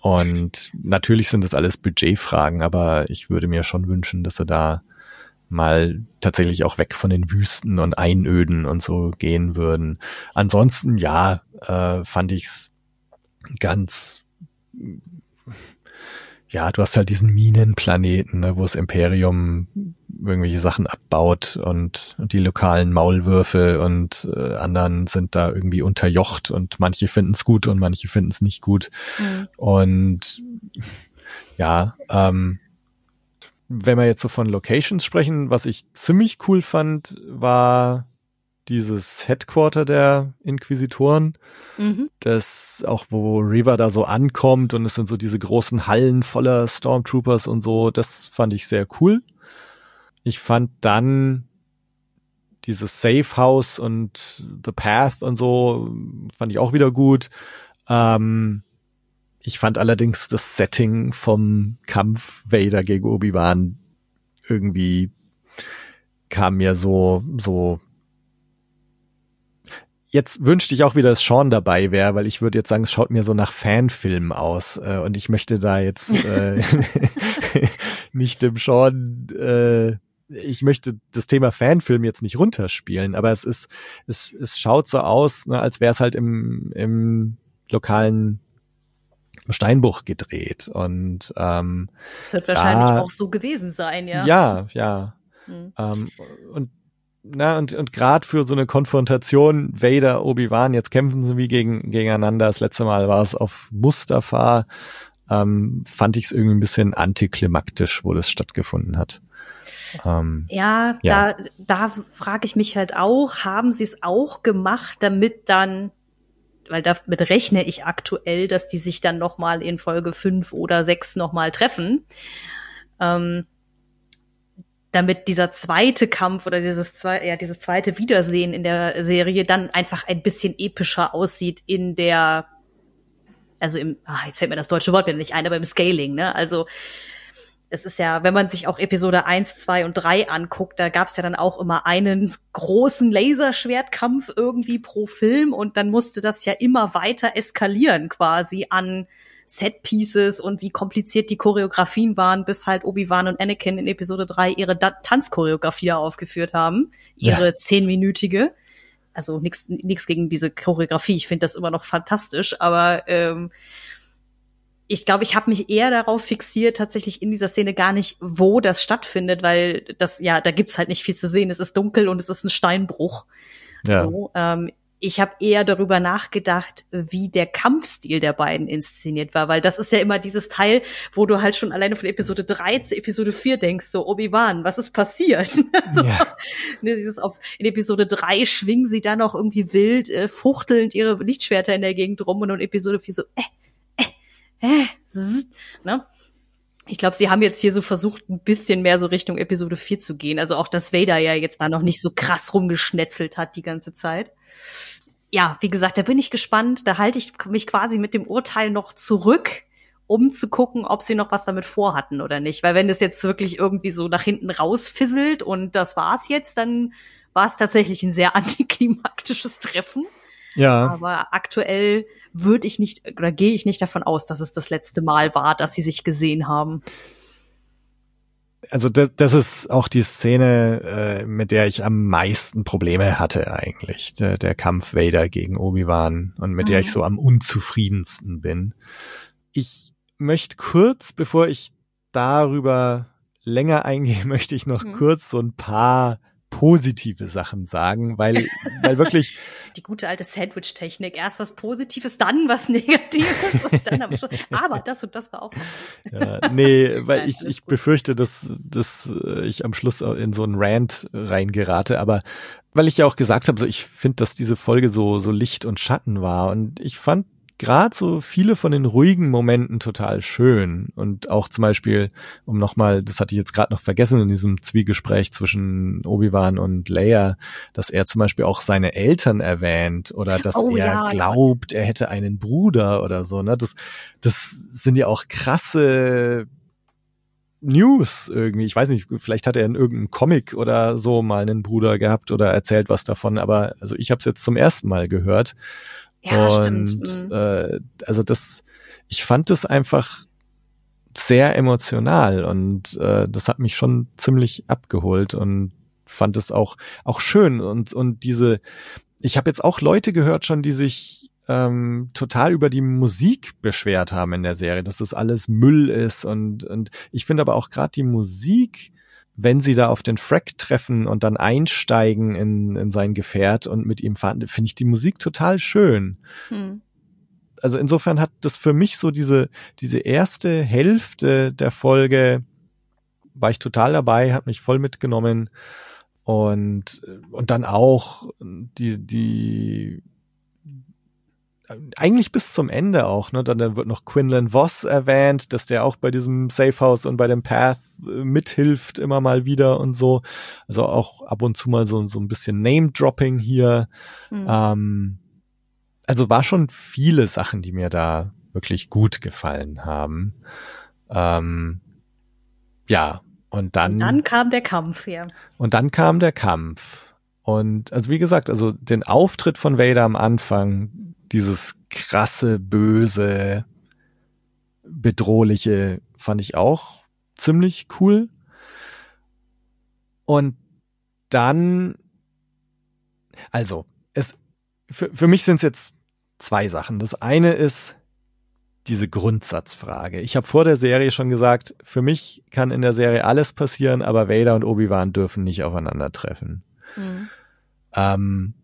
und natürlich sind das alles Budgetfragen, aber ich würde mir schon wünschen, dass sie da mal tatsächlich auch weg von den Wüsten und Einöden und so gehen würden. Ansonsten, ja, äh, fand ich's ganz ja, du hast halt diesen Minenplaneten, ne, wo das Imperium irgendwelche Sachen abbaut und, und die lokalen Maulwürfe und äh, anderen sind da irgendwie unterjocht und manche finden es gut und manche finden es nicht gut. Mhm. Und ja, ähm, wenn wir jetzt so von Locations sprechen, was ich ziemlich cool fand, war dieses Headquarter der Inquisitoren, mhm. das auch wo Riva da so ankommt und es sind so diese großen Hallen voller Stormtroopers und so, das fand ich sehr cool. Ich fand dann dieses Safe House und The Path und so fand ich auch wieder gut. Ähm, ich fand allerdings das Setting vom Kampf Vader gegen Obi-Wan irgendwie kam mir so, so Jetzt wünschte ich auch wieder, dass Sean dabei wäre, weil ich würde jetzt sagen, es schaut mir so nach Fanfilm aus äh, und ich möchte da jetzt äh, nicht dem Sean, äh, ich möchte das Thema Fanfilm jetzt nicht runterspielen, aber es ist, es, es schaut so aus, ne, als wäre es halt im, im lokalen Steinbruch gedreht und ähm, das wird wahrscheinlich da, auch so gewesen sein, ja. Ja, ja. Hm. Ähm, und na, und, und gerade für so eine Konfrontation Vader, Obi-Wan, jetzt kämpfen sie wie gegen, gegeneinander. Das letzte Mal war es auf Mustafa. Ähm, fand ich es irgendwie ein bisschen antiklimaktisch, wo das stattgefunden hat. Ähm, ja, ja, da, da frage ich mich halt auch, haben sie es auch gemacht, damit dann, weil damit rechne ich aktuell, dass die sich dann noch mal in Folge fünf oder sechs noch mal treffen. Ähm, damit dieser zweite Kampf oder dieses, zwei, ja, dieses zweite Wiedersehen in der Serie dann einfach ein bisschen epischer aussieht in der, also im, ach, jetzt fällt mir das deutsche Wort wieder nicht ein, aber im Scaling, ne? Also es ist ja, wenn man sich auch Episode 1, 2 und 3 anguckt, da gab es ja dann auch immer einen großen Laserschwertkampf irgendwie pro Film und dann musste das ja immer weiter eskalieren quasi an Set-Pieces und wie kompliziert die Choreografien waren, bis halt Obi-Wan und Anakin in Episode 3 ihre da Tanzchoreografie aufgeführt haben. Ihre ja. zehnminütige. Also nichts gegen diese Choreografie. Ich finde das immer noch fantastisch, aber ähm, ich glaube, ich habe mich eher darauf fixiert, tatsächlich in dieser Szene gar nicht, wo das stattfindet, weil das, ja, da gibt's halt nicht viel zu sehen. Es ist dunkel und es ist ein Steinbruch. Ja. So, ähm, ich habe eher darüber nachgedacht, wie der Kampfstil der beiden inszeniert war, weil das ist ja immer dieses Teil, wo du halt schon alleine von Episode 3 zu Episode 4 denkst, so Obi-Wan, was ist passiert? so, ja. ne, dieses auf, in Episode 3 schwingen sie dann auch irgendwie wild, äh, fuchtelnd ihre Lichtschwerter in der Gegend rum und in Episode 4 so, äh, äh, äh, zzz, ne? Ich glaube, sie haben jetzt hier so versucht, ein bisschen mehr so Richtung Episode 4 zu gehen. Also auch, dass Vader ja jetzt da noch nicht so krass rumgeschnetzelt hat die ganze Zeit. ja, wie gesagt, da bin ich gespannt. Da halte ich mich quasi mit dem Urteil noch zurück, um zu gucken, ob sie noch was damit vorhatten oder nicht. Weil wenn das jetzt wirklich irgendwie so nach hinten rausfisselt und das war's jetzt, dann war es tatsächlich ein sehr antiklimaktisches Treffen. Ja. Aber aktuell würde ich nicht oder gehe ich nicht davon aus, dass es das letzte Mal war, dass sie sich gesehen haben also das, das ist auch die Szene, äh, mit der ich am meisten Probleme hatte eigentlich. Der, der Kampf Vader gegen Obi-Wan und mit mhm. der ich so am unzufriedensten bin. Ich möchte kurz, bevor ich darüber länger eingehe, möchte ich noch mhm. kurz so ein paar positive Sachen sagen, weil, weil wirklich. Die gute alte Sandwich-Technik. Erst was Positives, dann was Negatives und dann am Schluss. Aber das und das war auch. Ja, nee, weil Nein, ich, ich befürchte, dass, dass ich am Schluss in so einen Rant reingerate, aber weil ich ja auch gesagt habe, so ich finde, dass diese Folge so, so Licht und Schatten war und ich fand gerade so viele von den ruhigen Momenten total schön. Und auch zum Beispiel, um nochmal, das hatte ich jetzt gerade noch vergessen in diesem Zwiegespräch zwischen Obi-Wan und Leia, dass er zum Beispiel auch seine Eltern erwähnt oder dass oh, er ja, glaubt, er hätte einen Bruder oder so. Ne? Das, das sind ja auch krasse News irgendwie. Ich weiß nicht, vielleicht hat er in irgendeinem Comic oder so mal einen Bruder gehabt oder erzählt was davon, aber also ich habe es jetzt zum ersten Mal gehört. Ja, und stimmt. Äh, also das, ich fand das einfach sehr emotional und äh, das hat mich schon ziemlich abgeholt und fand es auch auch schön und und diese ich habe jetzt auch Leute gehört schon die sich ähm, total über die Musik beschwert haben in der Serie dass das alles Müll ist und und ich finde aber auch gerade die Musik wenn sie da auf den Frack treffen und dann einsteigen in, in sein Gefährt und mit ihm fahren, finde ich die Musik total schön. Hm. Also insofern hat das für mich so diese, diese erste Hälfte der Folge war ich total dabei, hat mich voll mitgenommen und, und dann auch die, die, eigentlich bis zum Ende auch, ne? Dann, dann wird noch Quinlan Voss erwähnt, dass der auch bei diesem Safe House und bei dem Path äh, mithilft immer mal wieder und so. Also auch ab und zu mal so, so ein bisschen Name-Dropping hier. Mhm. Ähm, also war schon viele Sachen, die mir da wirklich gut gefallen haben. Ähm, ja, und dann. Und dann kam der Kampf, ja. Und dann kam der Kampf. Und also wie gesagt, also den Auftritt von Vader am Anfang, dieses krasse, böse, bedrohliche fand ich auch ziemlich cool. Und dann, also, es, für, für mich sind es jetzt zwei Sachen. Das eine ist diese Grundsatzfrage. Ich habe vor der Serie schon gesagt, für mich kann in der Serie alles passieren, aber Vader und Obi-Wan dürfen nicht aufeinandertreffen. Mhm. Ähm,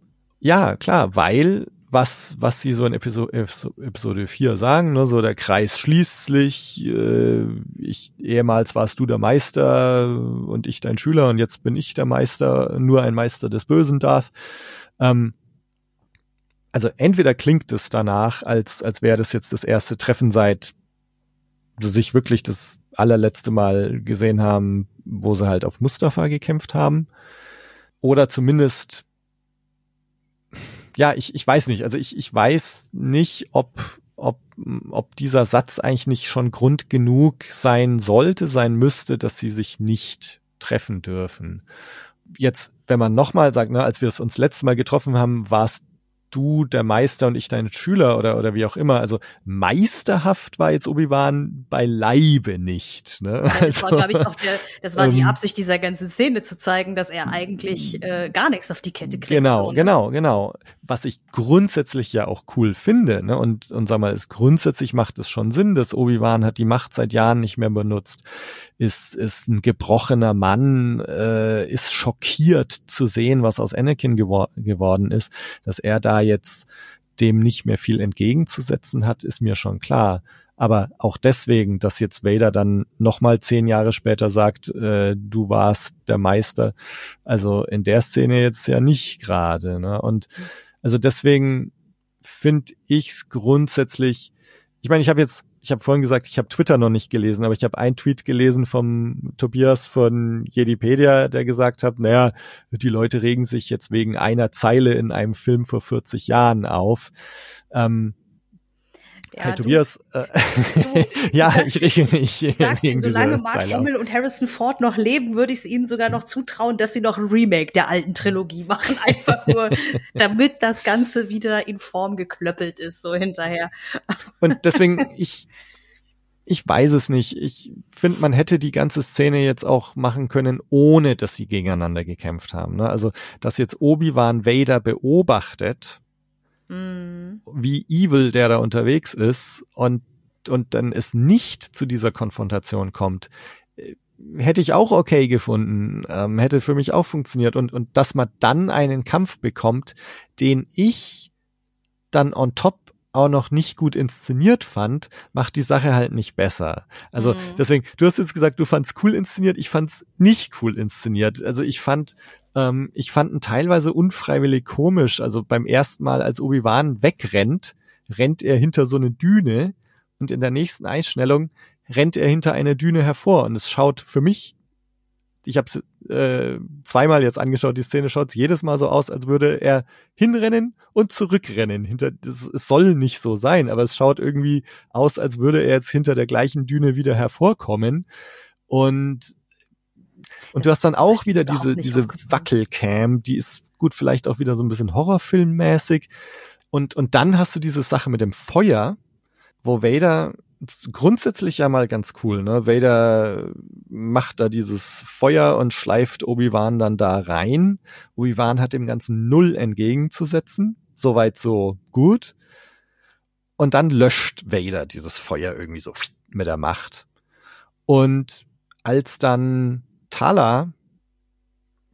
ja, klar, weil was, was sie so in Episode, Episode 4 sagen, ne, so der Kreis schließt sich, äh, ich, ehemals warst du der Meister und ich dein Schüler und jetzt bin ich der Meister, nur ein Meister des Bösen Darth. Ähm, also entweder klingt es danach, als, als wäre das jetzt das erste Treffen seit sie sich wirklich das allerletzte Mal gesehen haben, wo sie halt auf Mustafa gekämpft haben. Oder zumindest ja, ich, ich weiß nicht. Also ich, ich weiß nicht, ob, ob, ob dieser Satz eigentlich nicht schon Grund genug sein sollte, sein müsste, dass sie sich nicht treffen dürfen. Jetzt, wenn man nochmal sagt, ne, als wir es uns letztes Mal getroffen haben, war es du der Meister und ich dein Schüler oder, oder wie auch immer. Also meisterhaft war jetzt Obi-Wan beileibe nicht. Ne? Ja, das also, war, glaube ich, auch der, das war die ähm, Absicht dieser ganzen Szene zu zeigen, dass er eigentlich äh, gar nichts auf die Kette kriegt. Genau, so, ne? genau, genau. Was ich grundsätzlich ja auch cool finde, ne? Und, und sag mal, es grundsätzlich macht es schon Sinn, dass Obi-Wan hat die Macht seit Jahren nicht mehr benutzt, ist, ist ein gebrochener Mann, äh, ist schockiert zu sehen, was aus Anakin gewor geworden ist, dass er da jetzt dem nicht mehr viel entgegenzusetzen hat, ist mir schon klar. Aber auch deswegen, dass jetzt Vader dann nochmal zehn Jahre später sagt, äh, du warst der Meister, also in der Szene jetzt ja nicht gerade. Ne? Und also deswegen finde ich es grundsätzlich, ich meine, ich habe jetzt ich habe vorhin gesagt, ich habe Twitter noch nicht gelesen, aber ich habe einen Tweet gelesen vom Tobias von Jedipedia, der gesagt hat, naja, die Leute regen sich jetzt wegen einer Zeile in einem Film vor 40 Jahren auf. Ähm, ja, hey, Tobias, äh, ja, ich rege mich. Ich sag's dir, solange Mark Zeile Hamill und Harrison Ford noch leben, würde ich es ihnen sogar noch zutrauen, dass sie noch ein Remake der alten Trilogie machen. Einfach nur, damit das Ganze wieder in Form geklöppelt ist, so hinterher. Und deswegen, ich, ich weiß es nicht. Ich finde, man hätte die ganze Szene jetzt auch machen können, ohne dass sie gegeneinander gekämpft haben. Ne? Also, dass jetzt Obi-Wan Vader beobachtet, mhm. wie evil der da unterwegs ist und, und dann es nicht zu dieser Konfrontation kommt, äh, hätte ich auch okay gefunden, ähm, hätte für mich auch funktioniert und, und dass man dann einen Kampf bekommt, den ich dann on top auch noch nicht gut inszeniert fand, macht die Sache halt nicht besser. Also mhm. deswegen, du hast jetzt gesagt, du fandst cool inszeniert, ich fand's nicht cool inszeniert. Also ich fand, ähm, ich fand ihn teilweise unfreiwillig komisch. Also beim ersten Mal, als Obi-Wan wegrennt, rennt er hinter so eine Düne und in der nächsten Einstellung rennt er hinter einer Düne hervor und es schaut für mich ich habe es äh, zweimal jetzt angeschaut, die Szene schaut jedes Mal so aus, als würde er hinrennen und zurückrennen. Hinter, das, es soll nicht so sein, aber es schaut irgendwie aus, als würde er jetzt hinter der gleichen Düne wieder hervorkommen. Und und du hast dann auch wieder diese, diese Wackelcam, die ist gut vielleicht auch wieder so ein bisschen Horrorfilmmäßig. Und, und dann hast du diese Sache mit dem Feuer, wo Vader grundsätzlich ja mal ganz cool, ne? Vader macht da dieses Feuer und schleift Obi-Wan dann da rein. Obi-Wan hat dem Ganzen null entgegenzusetzen. Soweit so gut. Und dann löscht Vader dieses Feuer irgendwie so mit der Macht. Und als dann Tala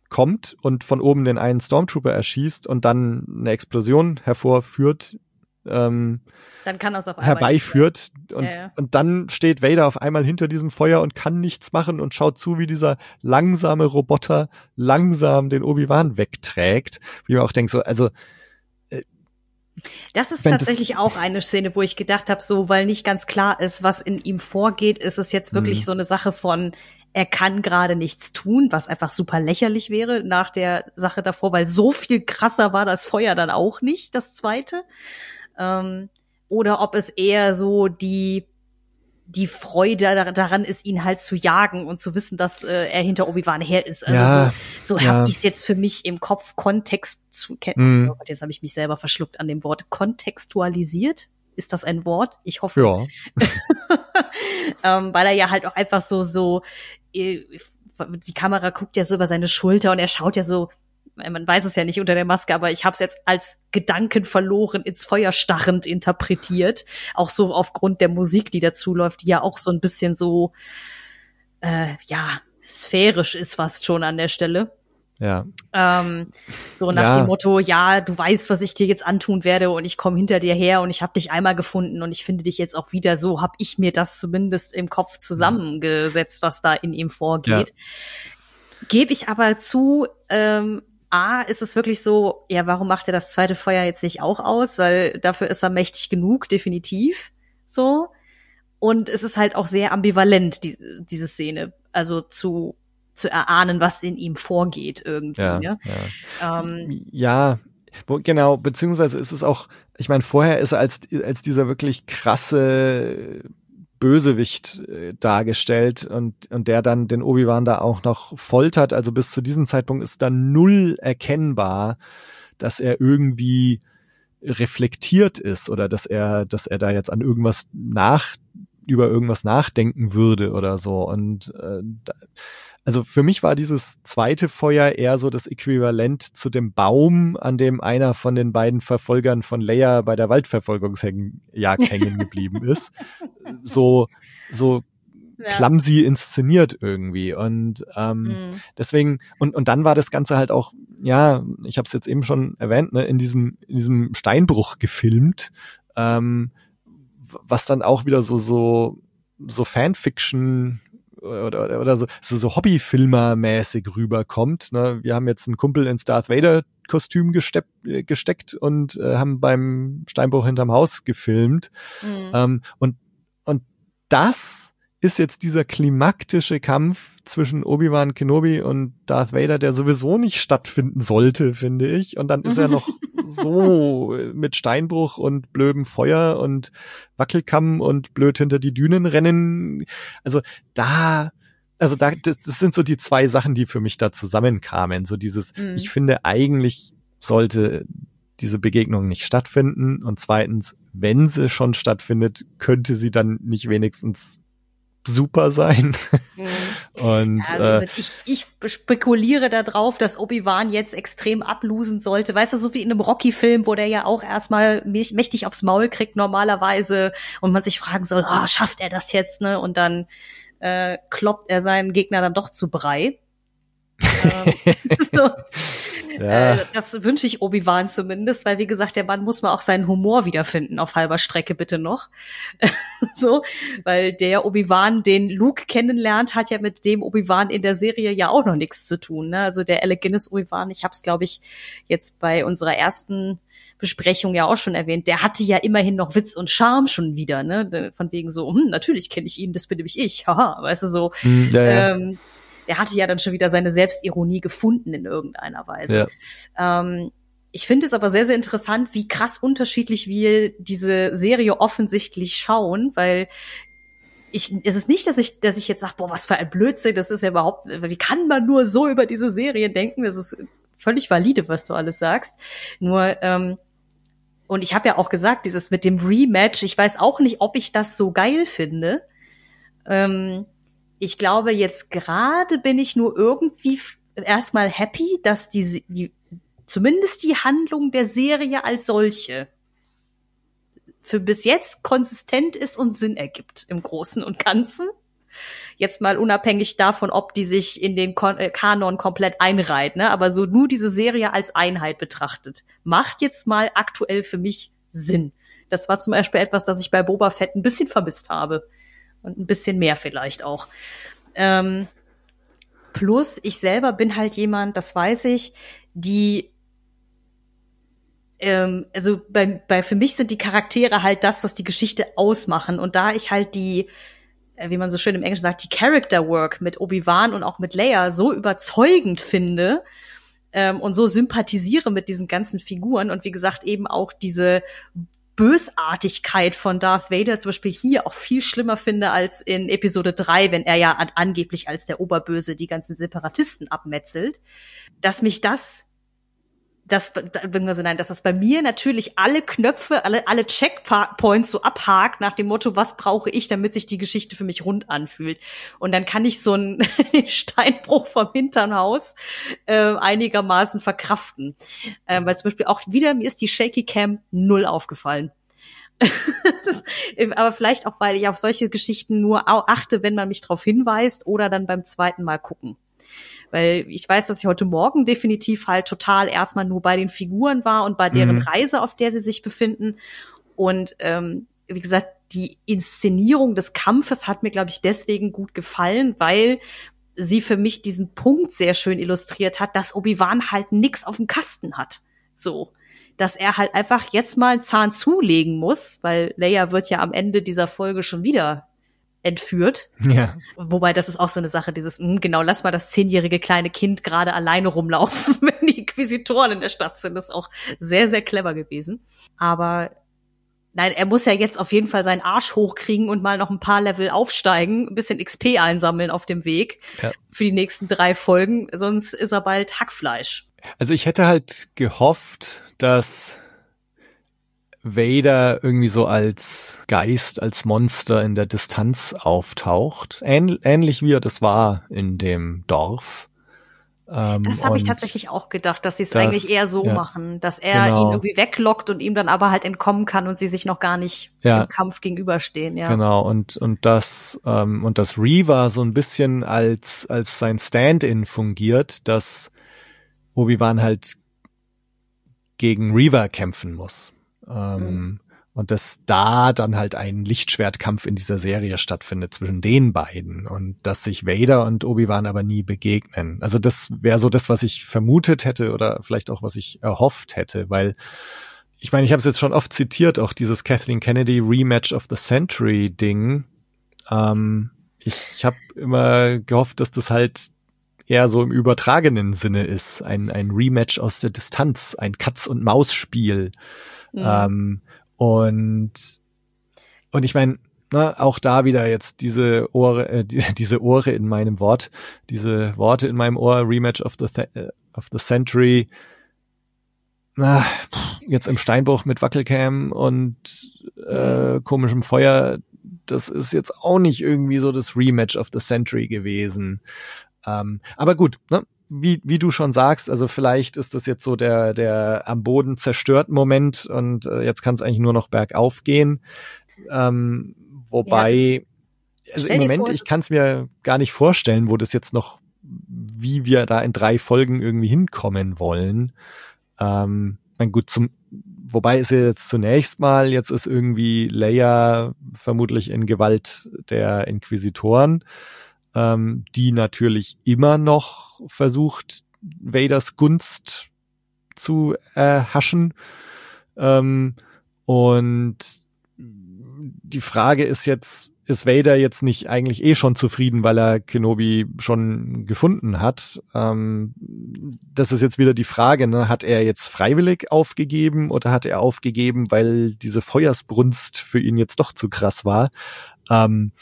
kommt und von oben den einen Stormtrooper erschießt und dann eine Explosion hervorführt, ähm, dann kann das auf einmal herbeiführt und, ja, ja. und dann steht Vader auf einmal hinter diesem Feuer und kann nichts machen und schaut zu, wie dieser langsame Roboter langsam den Obi-Wan wegträgt. Wie man auch denkt, so, also äh, das ist tatsächlich auch eine Szene, wo ich gedacht habe, so, weil nicht ganz klar ist, was in ihm vorgeht, ist es jetzt wirklich mhm. so eine Sache von, er kann gerade nichts tun, was einfach super lächerlich wäre nach der Sache davor, weil so viel krasser war das Feuer dann auch nicht, das zweite. Ähm, oder ob es eher so die die Freude daran ist, ihn halt zu jagen und zu wissen, dass äh, er hinter Obi-Wan her ist. Also ja, so, so ja. habe ich es jetzt für mich im Kopf Kontext zu kennen. Mm. Oh jetzt habe ich mich selber verschluckt an dem Wort kontextualisiert. Ist das ein Wort? Ich hoffe. Ja. ähm, weil er ja halt auch einfach so so äh, die Kamera guckt ja so über seine Schulter und er schaut ja so man weiß es ja nicht unter der Maske, aber ich habe es jetzt als Gedanken verloren ins Feuer starrend interpretiert. Auch so aufgrund der Musik, die dazu läuft, die ja auch so ein bisschen so, äh, ja, sphärisch ist fast schon an der Stelle. Ja. Ähm, so nach ja. dem Motto, ja, du weißt, was ich dir jetzt antun werde und ich komme hinter dir her und ich habe dich einmal gefunden und ich finde dich jetzt auch wieder. So habe ich mir das zumindest im Kopf zusammengesetzt, was da in ihm vorgeht. Ja. Gebe ich aber zu, ähm, A, ist es wirklich so, ja, warum macht er das zweite Feuer jetzt nicht auch aus? Weil dafür ist er mächtig genug, definitiv. So. Und es ist halt auch sehr ambivalent, die, diese Szene. Also zu, zu erahnen, was in ihm vorgeht irgendwie. Ja, ne? ja. Ähm, ja genau, beziehungsweise ist es auch, ich meine, vorher ist er als, als dieser wirklich krasse Bösewicht äh, dargestellt und, und der dann den Obi-Wan da auch noch foltert. Also bis zu diesem Zeitpunkt ist da null erkennbar, dass er irgendwie reflektiert ist oder dass er, dass er da jetzt an irgendwas nach, über irgendwas nachdenken würde oder so. Und äh, also für mich war dieses zweite Feuer eher so das Äquivalent zu dem Baum, an dem einer von den beiden Verfolgern von Leia bei der Waldverfolgungsjagd hängen geblieben ist. So, so ja. clumsy inszeniert irgendwie. Und ähm, mhm. deswegen, und, und dann war das Ganze halt auch, ja, ich habe es jetzt eben schon erwähnt, ne, in diesem, in diesem Steinbruch gefilmt, ähm, was dann auch wieder so, so, so Fanfiction oder, oder, oder so, so, so Hobbyfilmer-mäßig rüberkommt. Ne? Wir haben jetzt einen Kumpel ins Darth Vader Kostüm gestepp, äh, gesteckt und äh, haben beim Steinbruch hinterm Haus gefilmt. Mhm. Ähm, und und das ist jetzt dieser klimaktische Kampf zwischen Obi-Wan Kenobi und Darth Vader, der sowieso nicht stattfinden sollte, finde ich. Und dann ist er noch so mit Steinbruch und blödem Feuer und Wackelkamm und blöd hinter die Dünen rennen. Also da, also da, das, das sind so die zwei Sachen, die für mich da zusammenkamen. So dieses, mhm. ich finde eigentlich sollte diese Begegnung nicht stattfinden und zweitens, wenn sie schon stattfindet, könnte sie dann nicht wenigstens super sein. Mhm. Und ja, äh, ich, ich spekuliere darauf, dass Obi-Wan jetzt extrem ablosen sollte. Weißt du, so wie in einem Rocky-Film, wo der ja auch erstmal mächtig aufs Maul kriegt normalerweise und man sich fragen soll, oh, schafft er das jetzt, ne? Und dann äh, kloppt er seinen Gegner dann doch zu Brei. ähm, so. Ja. Äh, das wünsche ich Obi-Wan zumindest, weil wie gesagt, der Mann muss mal auch seinen Humor wiederfinden auf halber Strecke bitte noch. so, weil der Obi-Wan, den Luke kennenlernt, hat ja mit dem Obi-Wan in der Serie ja auch noch nichts zu tun. Ne? Also der Alec Guinness Obi-Wan, ich habe es glaube ich jetzt bei unserer ersten Besprechung ja auch schon erwähnt, der hatte ja immerhin noch Witz und Charme schon wieder, ne? Von wegen so, hm, natürlich kenne ich ihn, das bin nämlich ich, haha, weißt du so. Hm, ja, ja. Ähm, der hatte ja dann schon wieder seine Selbstironie gefunden in irgendeiner Weise. Ja. Ähm, ich finde es aber sehr, sehr interessant, wie krass unterschiedlich wir diese Serie offensichtlich schauen, weil ich, es ist nicht, dass ich, dass ich jetzt sage, boah, was für ein Blödsinn, das ist ja überhaupt, wie kann man nur so über diese Serie denken? Das ist völlig valide, was du alles sagst. Nur, ähm, und ich habe ja auch gesagt, dieses mit dem Rematch, ich weiß auch nicht, ob ich das so geil finde. Ähm, ich glaube, jetzt gerade bin ich nur irgendwie erstmal happy, dass die, die, zumindest die Handlung der Serie als solche für bis jetzt konsistent ist und Sinn ergibt im Großen und Ganzen. Jetzt mal unabhängig davon, ob die sich in den Kon äh, Kanon komplett einreiht, ne? aber so nur diese Serie als Einheit betrachtet, macht jetzt mal aktuell für mich Sinn. Das war zum Beispiel etwas, das ich bei Boba Fett ein bisschen vermisst habe. Und ein bisschen mehr vielleicht auch. Ähm, plus, ich selber bin halt jemand, das weiß ich, die ähm, also bei, bei für mich sind die Charaktere halt das, was die Geschichte ausmachen. Und da ich halt die, äh, wie man so schön im Englischen sagt, die Character Work mit Obi-Wan und auch mit Leia so überzeugend finde, ähm, und so sympathisiere mit diesen ganzen Figuren und wie gesagt eben auch diese Bösartigkeit von Darth Vader zum Beispiel hier auch viel schlimmer finde als in Episode 3, wenn er ja an, angeblich als der Oberböse die ganzen Separatisten abmetzelt, dass mich das das, also nein, dass das bei mir natürlich alle Knöpfe, alle, alle Checkpoints so abhakt nach dem Motto, was brauche ich, damit sich die Geschichte für mich rund anfühlt. Und dann kann ich so einen Steinbruch vom Hinternhaus äh, einigermaßen verkraften. Ähm, weil zum Beispiel auch wieder, mir ist die Shaky Cam null aufgefallen. aber vielleicht auch, weil ich auf solche Geschichten nur achte, wenn man mich darauf hinweist oder dann beim zweiten Mal gucken. Weil ich weiß, dass ich heute Morgen definitiv halt total erstmal nur bei den Figuren war und bei deren mhm. Reise, auf der sie sich befinden. Und ähm, wie gesagt, die Inszenierung des Kampfes hat mir, glaube ich, deswegen gut gefallen, weil sie für mich diesen Punkt sehr schön illustriert hat, dass Obi-Wan halt nix auf dem Kasten hat. So. Dass er halt einfach jetzt mal einen Zahn zulegen muss, weil Leia wird ja am Ende dieser Folge schon wieder entführt. Ja. Wobei das ist auch so eine Sache, dieses, mh, hm, genau, lass mal das zehnjährige kleine Kind gerade alleine rumlaufen, wenn die Inquisitoren in der Stadt sind. Das ist auch sehr, sehr clever gewesen. Aber nein, er muss ja jetzt auf jeden Fall seinen Arsch hochkriegen und mal noch ein paar Level aufsteigen, ein bisschen XP einsammeln auf dem Weg ja. für die nächsten drei Folgen, sonst ist er bald Hackfleisch. Also ich hätte halt gehofft, dass Vader irgendwie so als Geist, als Monster in der Distanz auftaucht. Ähn ähnlich wie er das war in dem Dorf. Ähm, das habe ich tatsächlich auch gedacht, dass sie es eigentlich eher so ja, machen, dass er genau. ihn irgendwie weglockt und ihm dann aber halt entkommen kann und sie sich noch gar nicht ja, im Kampf gegenüberstehen. Ja. Genau und und das ähm, und das Reaver so ein bisschen als als sein Stand-in fungiert, dass Obi-Wan halt gegen Reaver kämpfen muss. Ähm, mhm. Und dass da dann halt ein Lichtschwertkampf in dieser Serie stattfindet zwischen den beiden und dass sich Vader und Obi-Wan aber nie begegnen. Also das wäre so das, was ich vermutet hätte oder vielleicht auch was ich erhofft hätte, weil ich meine, ich habe es jetzt schon oft zitiert, auch dieses Kathleen Kennedy Rematch of the Century Ding. Ähm, ich habe immer gehofft, dass das halt eher so im übertragenen Sinne ist. Ein, ein Rematch aus der Distanz, ein Katz-und-Maus-Spiel. Mhm. Ähm, und, und ich meine, na, auch da wieder jetzt diese Ohre, äh, die, diese Ohre in meinem Wort, diese Worte in meinem Ohr, Rematch of the, äh, of the Century, na, jetzt im Steinbruch mit Wackelcam und äh, komischem Feuer, das ist jetzt auch nicht irgendwie so das Rematch of the Century gewesen. Ähm, aber gut, ne? Wie, wie du schon sagst, also vielleicht ist das jetzt so der, der am Boden zerstört Moment und äh, jetzt kann es eigentlich nur noch bergauf gehen. Ähm, wobei, ja, also im Moment, vor, ich kann es mir gar nicht vorstellen, wo das jetzt noch, wie wir da in drei Folgen irgendwie hinkommen wollen. Ähm, mein gut, zum, wobei ist ja jetzt zunächst mal, jetzt ist irgendwie Leia vermutlich in Gewalt der Inquisitoren, ähm, die natürlich immer noch versucht, Vaders Gunst zu erhaschen. Ähm, und die Frage ist jetzt, ist Vader jetzt nicht eigentlich eh schon zufrieden, weil er Kenobi schon gefunden hat? Ähm, das ist jetzt wieder die Frage, ne? hat er jetzt freiwillig aufgegeben oder hat er aufgegeben, weil diese Feuersbrunst für ihn jetzt doch zu krass war? Ähm,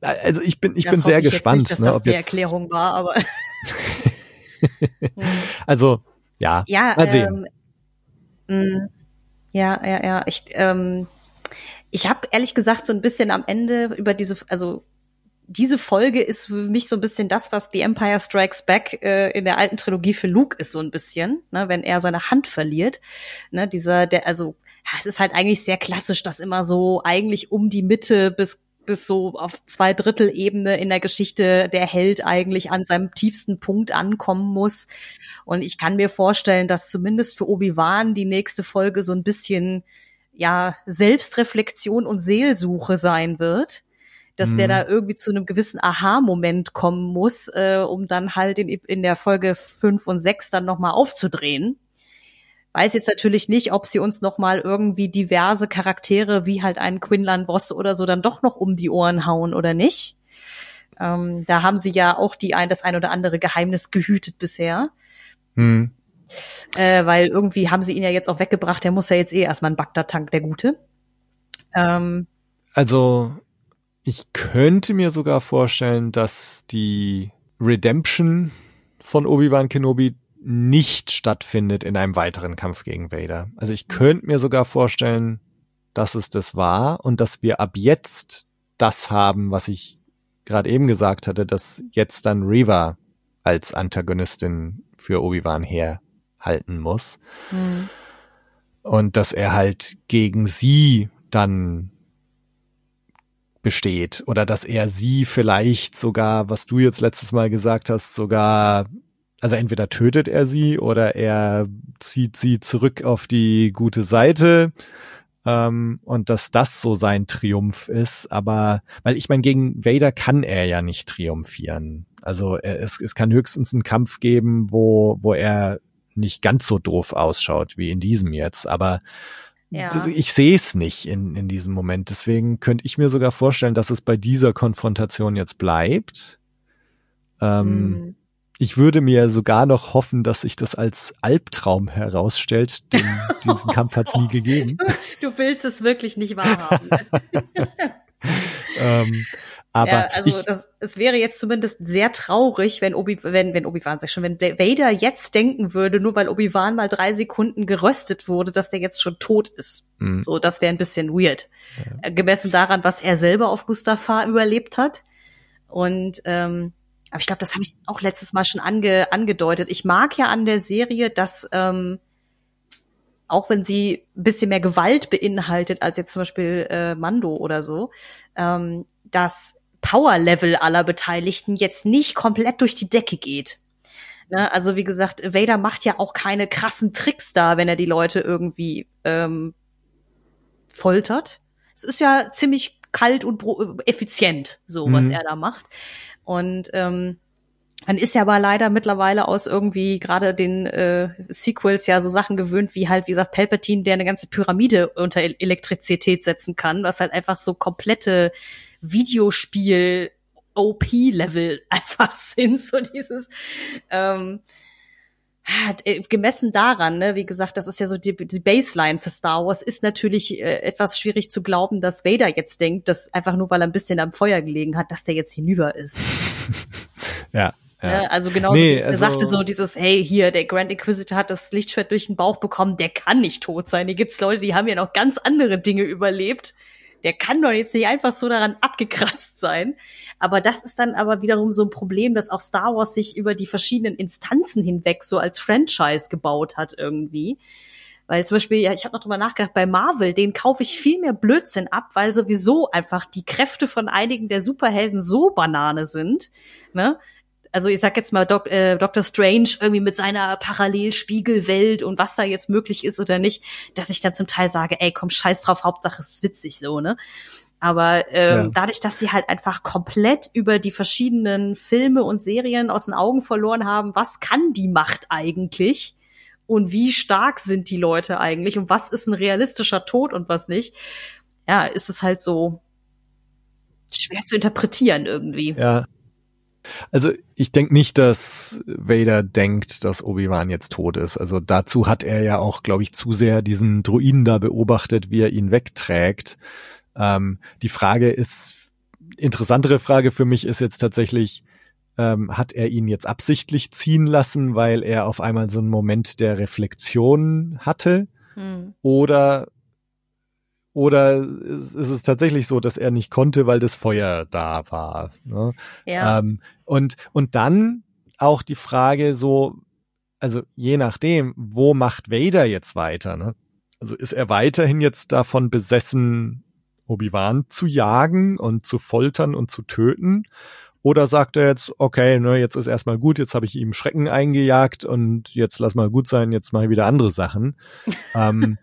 also ich bin, ich das bin sehr ich gespannt, nicht, dass ne, das ob die jetzt Erklärung war, aber also ja, ja, mal sehen. Ähm, ja, ja, ja. Ich ähm, ich habe ehrlich gesagt so ein bisschen am Ende über diese, also diese Folge ist für mich so ein bisschen das, was The Empire Strikes Back äh, in der alten Trilogie für Luke ist, so ein bisschen, ne, wenn er seine Hand verliert. Ne, dieser, der, also, es ist halt eigentlich sehr klassisch, dass immer so eigentlich um die Mitte bis bis so auf zwei Drittel Ebene in der Geschichte der Held eigentlich an seinem tiefsten Punkt ankommen muss. Und ich kann mir vorstellen, dass zumindest für Obi-Wan die nächste Folge so ein bisschen ja Selbstreflexion und Seelsuche sein wird, dass mhm. der da irgendwie zu einem gewissen Aha-Moment kommen muss, äh, um dann halt in, in der Folge fünf und sechs dann nochmal aufzudrehen. Weiß jetzt natürlich nicht, ob sie uns nochmal irgendwie diverse Charaktere wie halt einen Quinlan Voss oder so dann doch noch um die Ohren hauen oder nicht. Ähm, da haben sie ja auch die ein, das ein oder andere Geheimnis gehütet bisher. Mhm. Äh, weil irgendwie haben sie ihn ja jetzt auch weggebracht, der muss ja jetzt eh erstmal ein Bagdad-Tank, der Gute. Ähm, also, ich könnte mir sogar vorstellen, dass die Redemption von Obi-Wan Kenobi nicht stattfindet in einem weiteren Kampf gegen Vader. Also ich könnte mir sogar vorstellen, dass es das war und dass wir ab jetzt das haben, was ich gerade eben gesagt hatte, dass jetzt dann Reva als Antagonistin für Obi-Wan her halten muss. Mhm. Und dass er halt gegen sie dann besteht oder dass er sie vielleicht sogar, was du jetzt letztes Mal gesagt hast, sogar, also entweder tötet er sie oder er zieht sie zurück auf die gute Seite ähm, und dass das so sein Triumph ist. Aber weil ich meine, gegen Vader kann er ja nicht triumphieren. Also er, es, es kann höchstens einen Kampf geben, wo wo er nicht ganz so doof ausschaut wie in diesem jetzt, aber ja. ich sehe es nicht in, in diesem Moment. Deswegen könnte ich mir sogar vorstellen, dass es bei dieser Konfrontation jetzt bleibt. Ähm, mhm. Ich würde mir sogar noch hoffen, dass sich das als Albtraum herausstellt, denn diesen Kampf hat es nie gegeben. Du willst es wirklich nicht wahrhaben. ähm, aber ja, also ich, das, es wäre jetzt zumindest sehr traurig, wenn Obi, wenn, wenn Obi-Wan sich schon, wenn Vader jetzt denken würde, nur weil Obi-Wan mal drei Sekunden geröstet wurde, dass der jetzt schon tot ist. Mhm. So, das wäre ein bisschen weird. Ja. Äh, gemessen daran, was er selber auf Mustafa überlebt hat. Und ähm, aber ich glaube, das habe ich auch letztes Mal schon ange, angedeutet. Ich mag ja an der Serie, dass ähm, auch wenn sie ein bisschen mehr Gewalt beinhaltet als jetzt zum Beispiel äh, Mando oder so, ähm, dass Power-Level aller Beteiligten jetzt nicht komplett durch die Decke geht. Ne? Also wie gesagt, Vader macht ja auch keine krassen Tricks da, wenn er die Leute irgendwie ähm, foltert. Es ist ja ziemlich kalt und effizient, so was mhm. er da macht. Und ähm, Man ist ja aber leider mittlerweile aus irgendwie gerade den äh, Sequels ja so Sachen gewöhnt, wie halt, wie gesagt, Palpatine, der eine ganze Pyramide unter Elektrizität setzen kann, was halt einfach so komplette Videospiel OP-Level einfach sind, so dieses ähm, äh, gemessen daran, ne, wie gesagt, das ist ja so die, die Baseline für Star Wars, ist natürlich äh, etwas schwierig zu glauben, dass Vader jetzt denkt, dass einfach nur weil er ein bisschen am Feuer gelegen hat, dass der jetzt hinüber ist. ja. Ja. Ne, also genau nee, wie er also, sagte so dieses, hey, hier, der Grand Inquisitor hat das Lichtschwert durch den Bauch bekommen, der kann nicht tot sein. Hier gibt's Leute, die haben ja noch ganz andere Dinge überlebt. Der kann doch jetzt nicht einfach so daran abgekratzt sein. Aber das ist dann aber wiederum so ein Problem, dass auch Star Wars sich über die verschiedenen Instanzen hinweg so als Franchise gebaut hat irgendwie. Weil zum Beispiel, ja, ich habe noch drüber nachgedacht, bei Marvel, den kaufe ich viel mehr Blödsinn ab, weil sowieso einfach die Kräfte von einigen der Superhelden so Banane sind, ne? Also ich sag jetzt mal Doc, äh, Doctor Strange irgendwie mit seiner Parallelspiegelwelt und was da jetzt möglich ist oder nicht, dass ich dann zum Teil sage, ey, komm, scheiß drauf, Hauptsache es ist witzig so, ne? Aber ähm, ja. dadurch, dass sie halt einfach komplett über die verschiedenen Filme und Serien aus den Augen verloren haben, was kann die Macht eigentlich? Und wie stark sind die Leute eigentlich? Und was ist ein realistischer Tod und was nicht? Ja, ist es halt so schwer zu interpretieren irgendwie. Ja, also ich denke nicht, dass Vader denkt, dass Obi-Wan jetzt tot ist. Also dazu hat er ja auch, glaube ich, zu sehr diesen Druiden da beobachtet, wie er ihn wegträgt. Ähm, die Frage ist, interessantere Frage für mich ist jetzt tatsächlich, ähm, hat er ihn jetzt absichtlich ziehen lassen, weil er auf einmal so einen Moment der Reflexion hatte? Hm. Oder oder ist es tatsächlich so, dass er nicht konnte, weil das Feuer da war? Ne? Ja. Ähm, und, und dann auch die Frage so, also je nachdem, wo macht Vader jetzt weiter? Ne? Also ist er weiterhin jetzt davon besessen, Obi-Wan zu jagen und zu foltern und zu töten? Oder sagt er jetzt, okay, ne, jetzt ist erstmal gut, jetzt habe ich ihm Schrecken eingejagt und jetzt lass mal gut sein, jetzt mache ich wieder andere Sachen. ähm,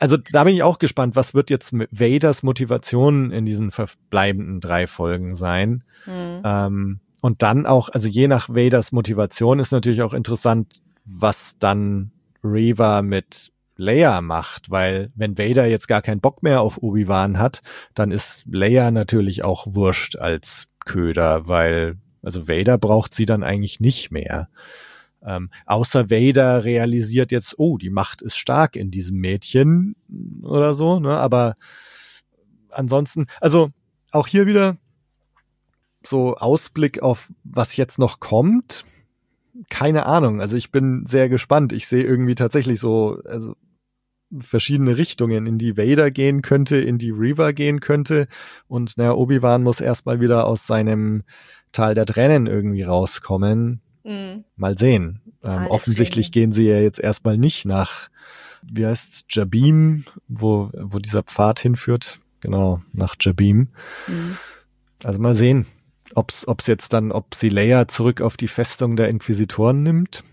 also da bin ich auch gespannt, was wird jetzt Vaders Motivation in diesen verbleibenden drei Folgen sein. Mhm. Ähm, und dann auch, also je nach Vaders Motivation ist natürlich auch interessant, was dann Reva mit Leia macht, weil wenn Vader jetzt gar keinen Bock mehr auf Obi-Wan hat, dann ist Leia natürlich auch wurscht als Köder, weil also Vader braucht sie dann eigentlich nicht mehr. Ähm, außer Vader realisiert jetzt, oh, die Macht ist stark in diesem Mädchen oder so, ne? Aber ansonsten, also auch hier wieder so Ausblick auf was jetzt noch kommt. Keine Ahnung. Also ich bin sehr gespannt. Ich sehe irgendwie tatsächlich so, also verschiedene Richtungen, in die Vader gehen könnte, in die Reaver gehen könnte. Und naja, Obi-Wan muss erstmal wieder aus seinem Tal der Tränen irgendwie rauskommen. Mhm. Mal sehen. Ähm, offensichtlich gehen sie ja jetzt erstmal nicht nach, wie heißt's, Jabim, wo, wo dieser Pfad hinführt. Genau, nach Jabim. Mhm. Also mal sehen, ob's, ob's jetzt dann, ob sie Leia zurück auf die Festung der Inquisitoren nimmt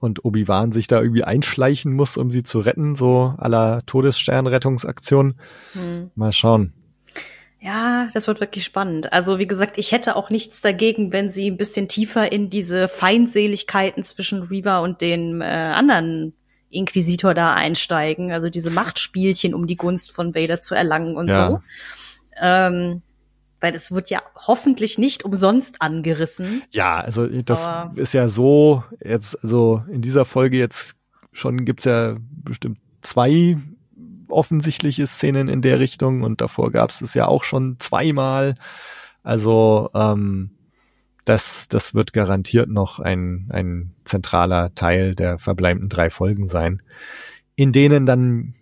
und Obi-Wan sich da irgendwie einschleichen muss, um sie zu retten, so aller Todessternrettungsaktion. Mhm. Mal schauen. Ja, das wird wirklich spannend. Also wie gesagt, ich hätte auch nichts dagegen, wenn sie ein bisschen tiefer in diese Feindseligkeiten zwischen Reaver und den äh, anderen Inquisitor da einsteigen. Also diese Machtspielchen, um die Gunst von Vader zu erlangen und ja. so. Ähm, weil es wird ja hoffentlich nicht umsonst angerissen. Ja, also das Aber ist ja so, jetzt, also in dieser Folge jetzt schon gibt's ja bestimmt zwei offensichtliche Szenen in der Richtung und davor gab es es ja auch schon zweimal. Also ähm, das, das wird garantiert noch ein, ein zentraler Teil der verbleibenden drei Folgen sein, in denen dann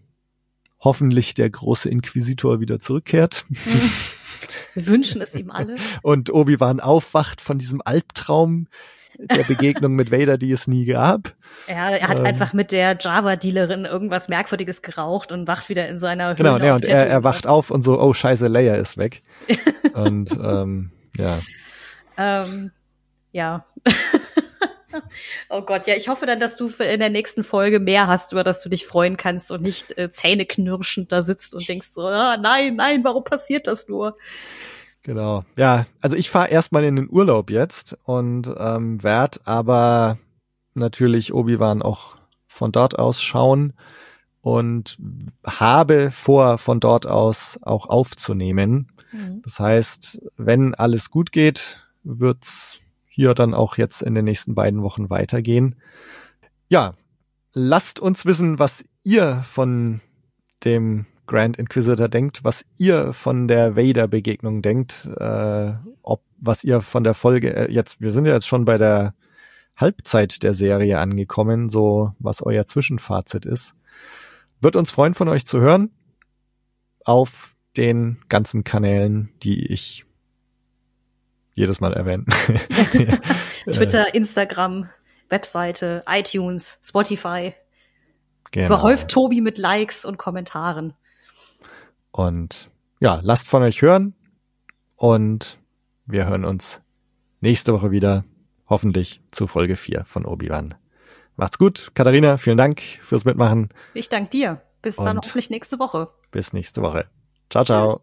hoffentlich der große Inquisitor wieder zurückkehrt. Wir wünschen es ihm alle. Und Obi-Wan aufwacht von diesem Albtraum, der Begegnung mit Vader, die es nie gab. Ja, er hat ähm, einfach mit der Java-Dealerin irgendwas Merkwürdiges geraucht und wacht wieder in seiner Höhle Genau, ja, und er, er wacht auf und so, oh scheiße, Leia ist weg. und ähm, ja. Ähm, ja. oh Gott, ja, ich hoffe dann, dass du in der nächsten Folge mehr hast, über das du dich freuen kannst und nicht äh, zähneknirschend da sitzt und denkst so, ah, nein, nein, warum passiert das nur? Genau. Ja, also ich fahre erstmal in den Urlaub jetzt und ähm, werde aber natürlich Obi-Wan auch von dort aus schauen und habe vor, von dort aus auch aufzunehmen. Mhm. Das heißt, wenn alles gut geht, wird's hier dann auch jetzt in den nächsten beiden Wochen weitergehen. Ja, lasst uns wissen, was ihr von dem Grand Inquisitor denkt, was ihr von der Vader-Begegnung denkt, äh, ob was ihr von der Folge äh, jetzt, wir sind ja jetzt schon bei der Halbzeit der Serie angekommen, so was euer Zwischenfazit ist. Wird uns freuen, von euch zu hören auf den ganzen Kanälen, die ich jedes Mal erwähne. Twitter, Instagram, Webseite, iTunes, Spotify. Genau. Überhäuft Tobi mit Likes und Kommentaren. Und ja, lasst von euch hören und wir hören uns nächste Woche wieder, hoffentlich zu Folge 4 von Obi-Wan. Macht's gut. Katharina, vielen Dank fürs Mitmachen. Ich danke dir. Bis und dann hoffentlich nächste Woche. Bis nächste Woche. Ciao, ciao. Tschüss.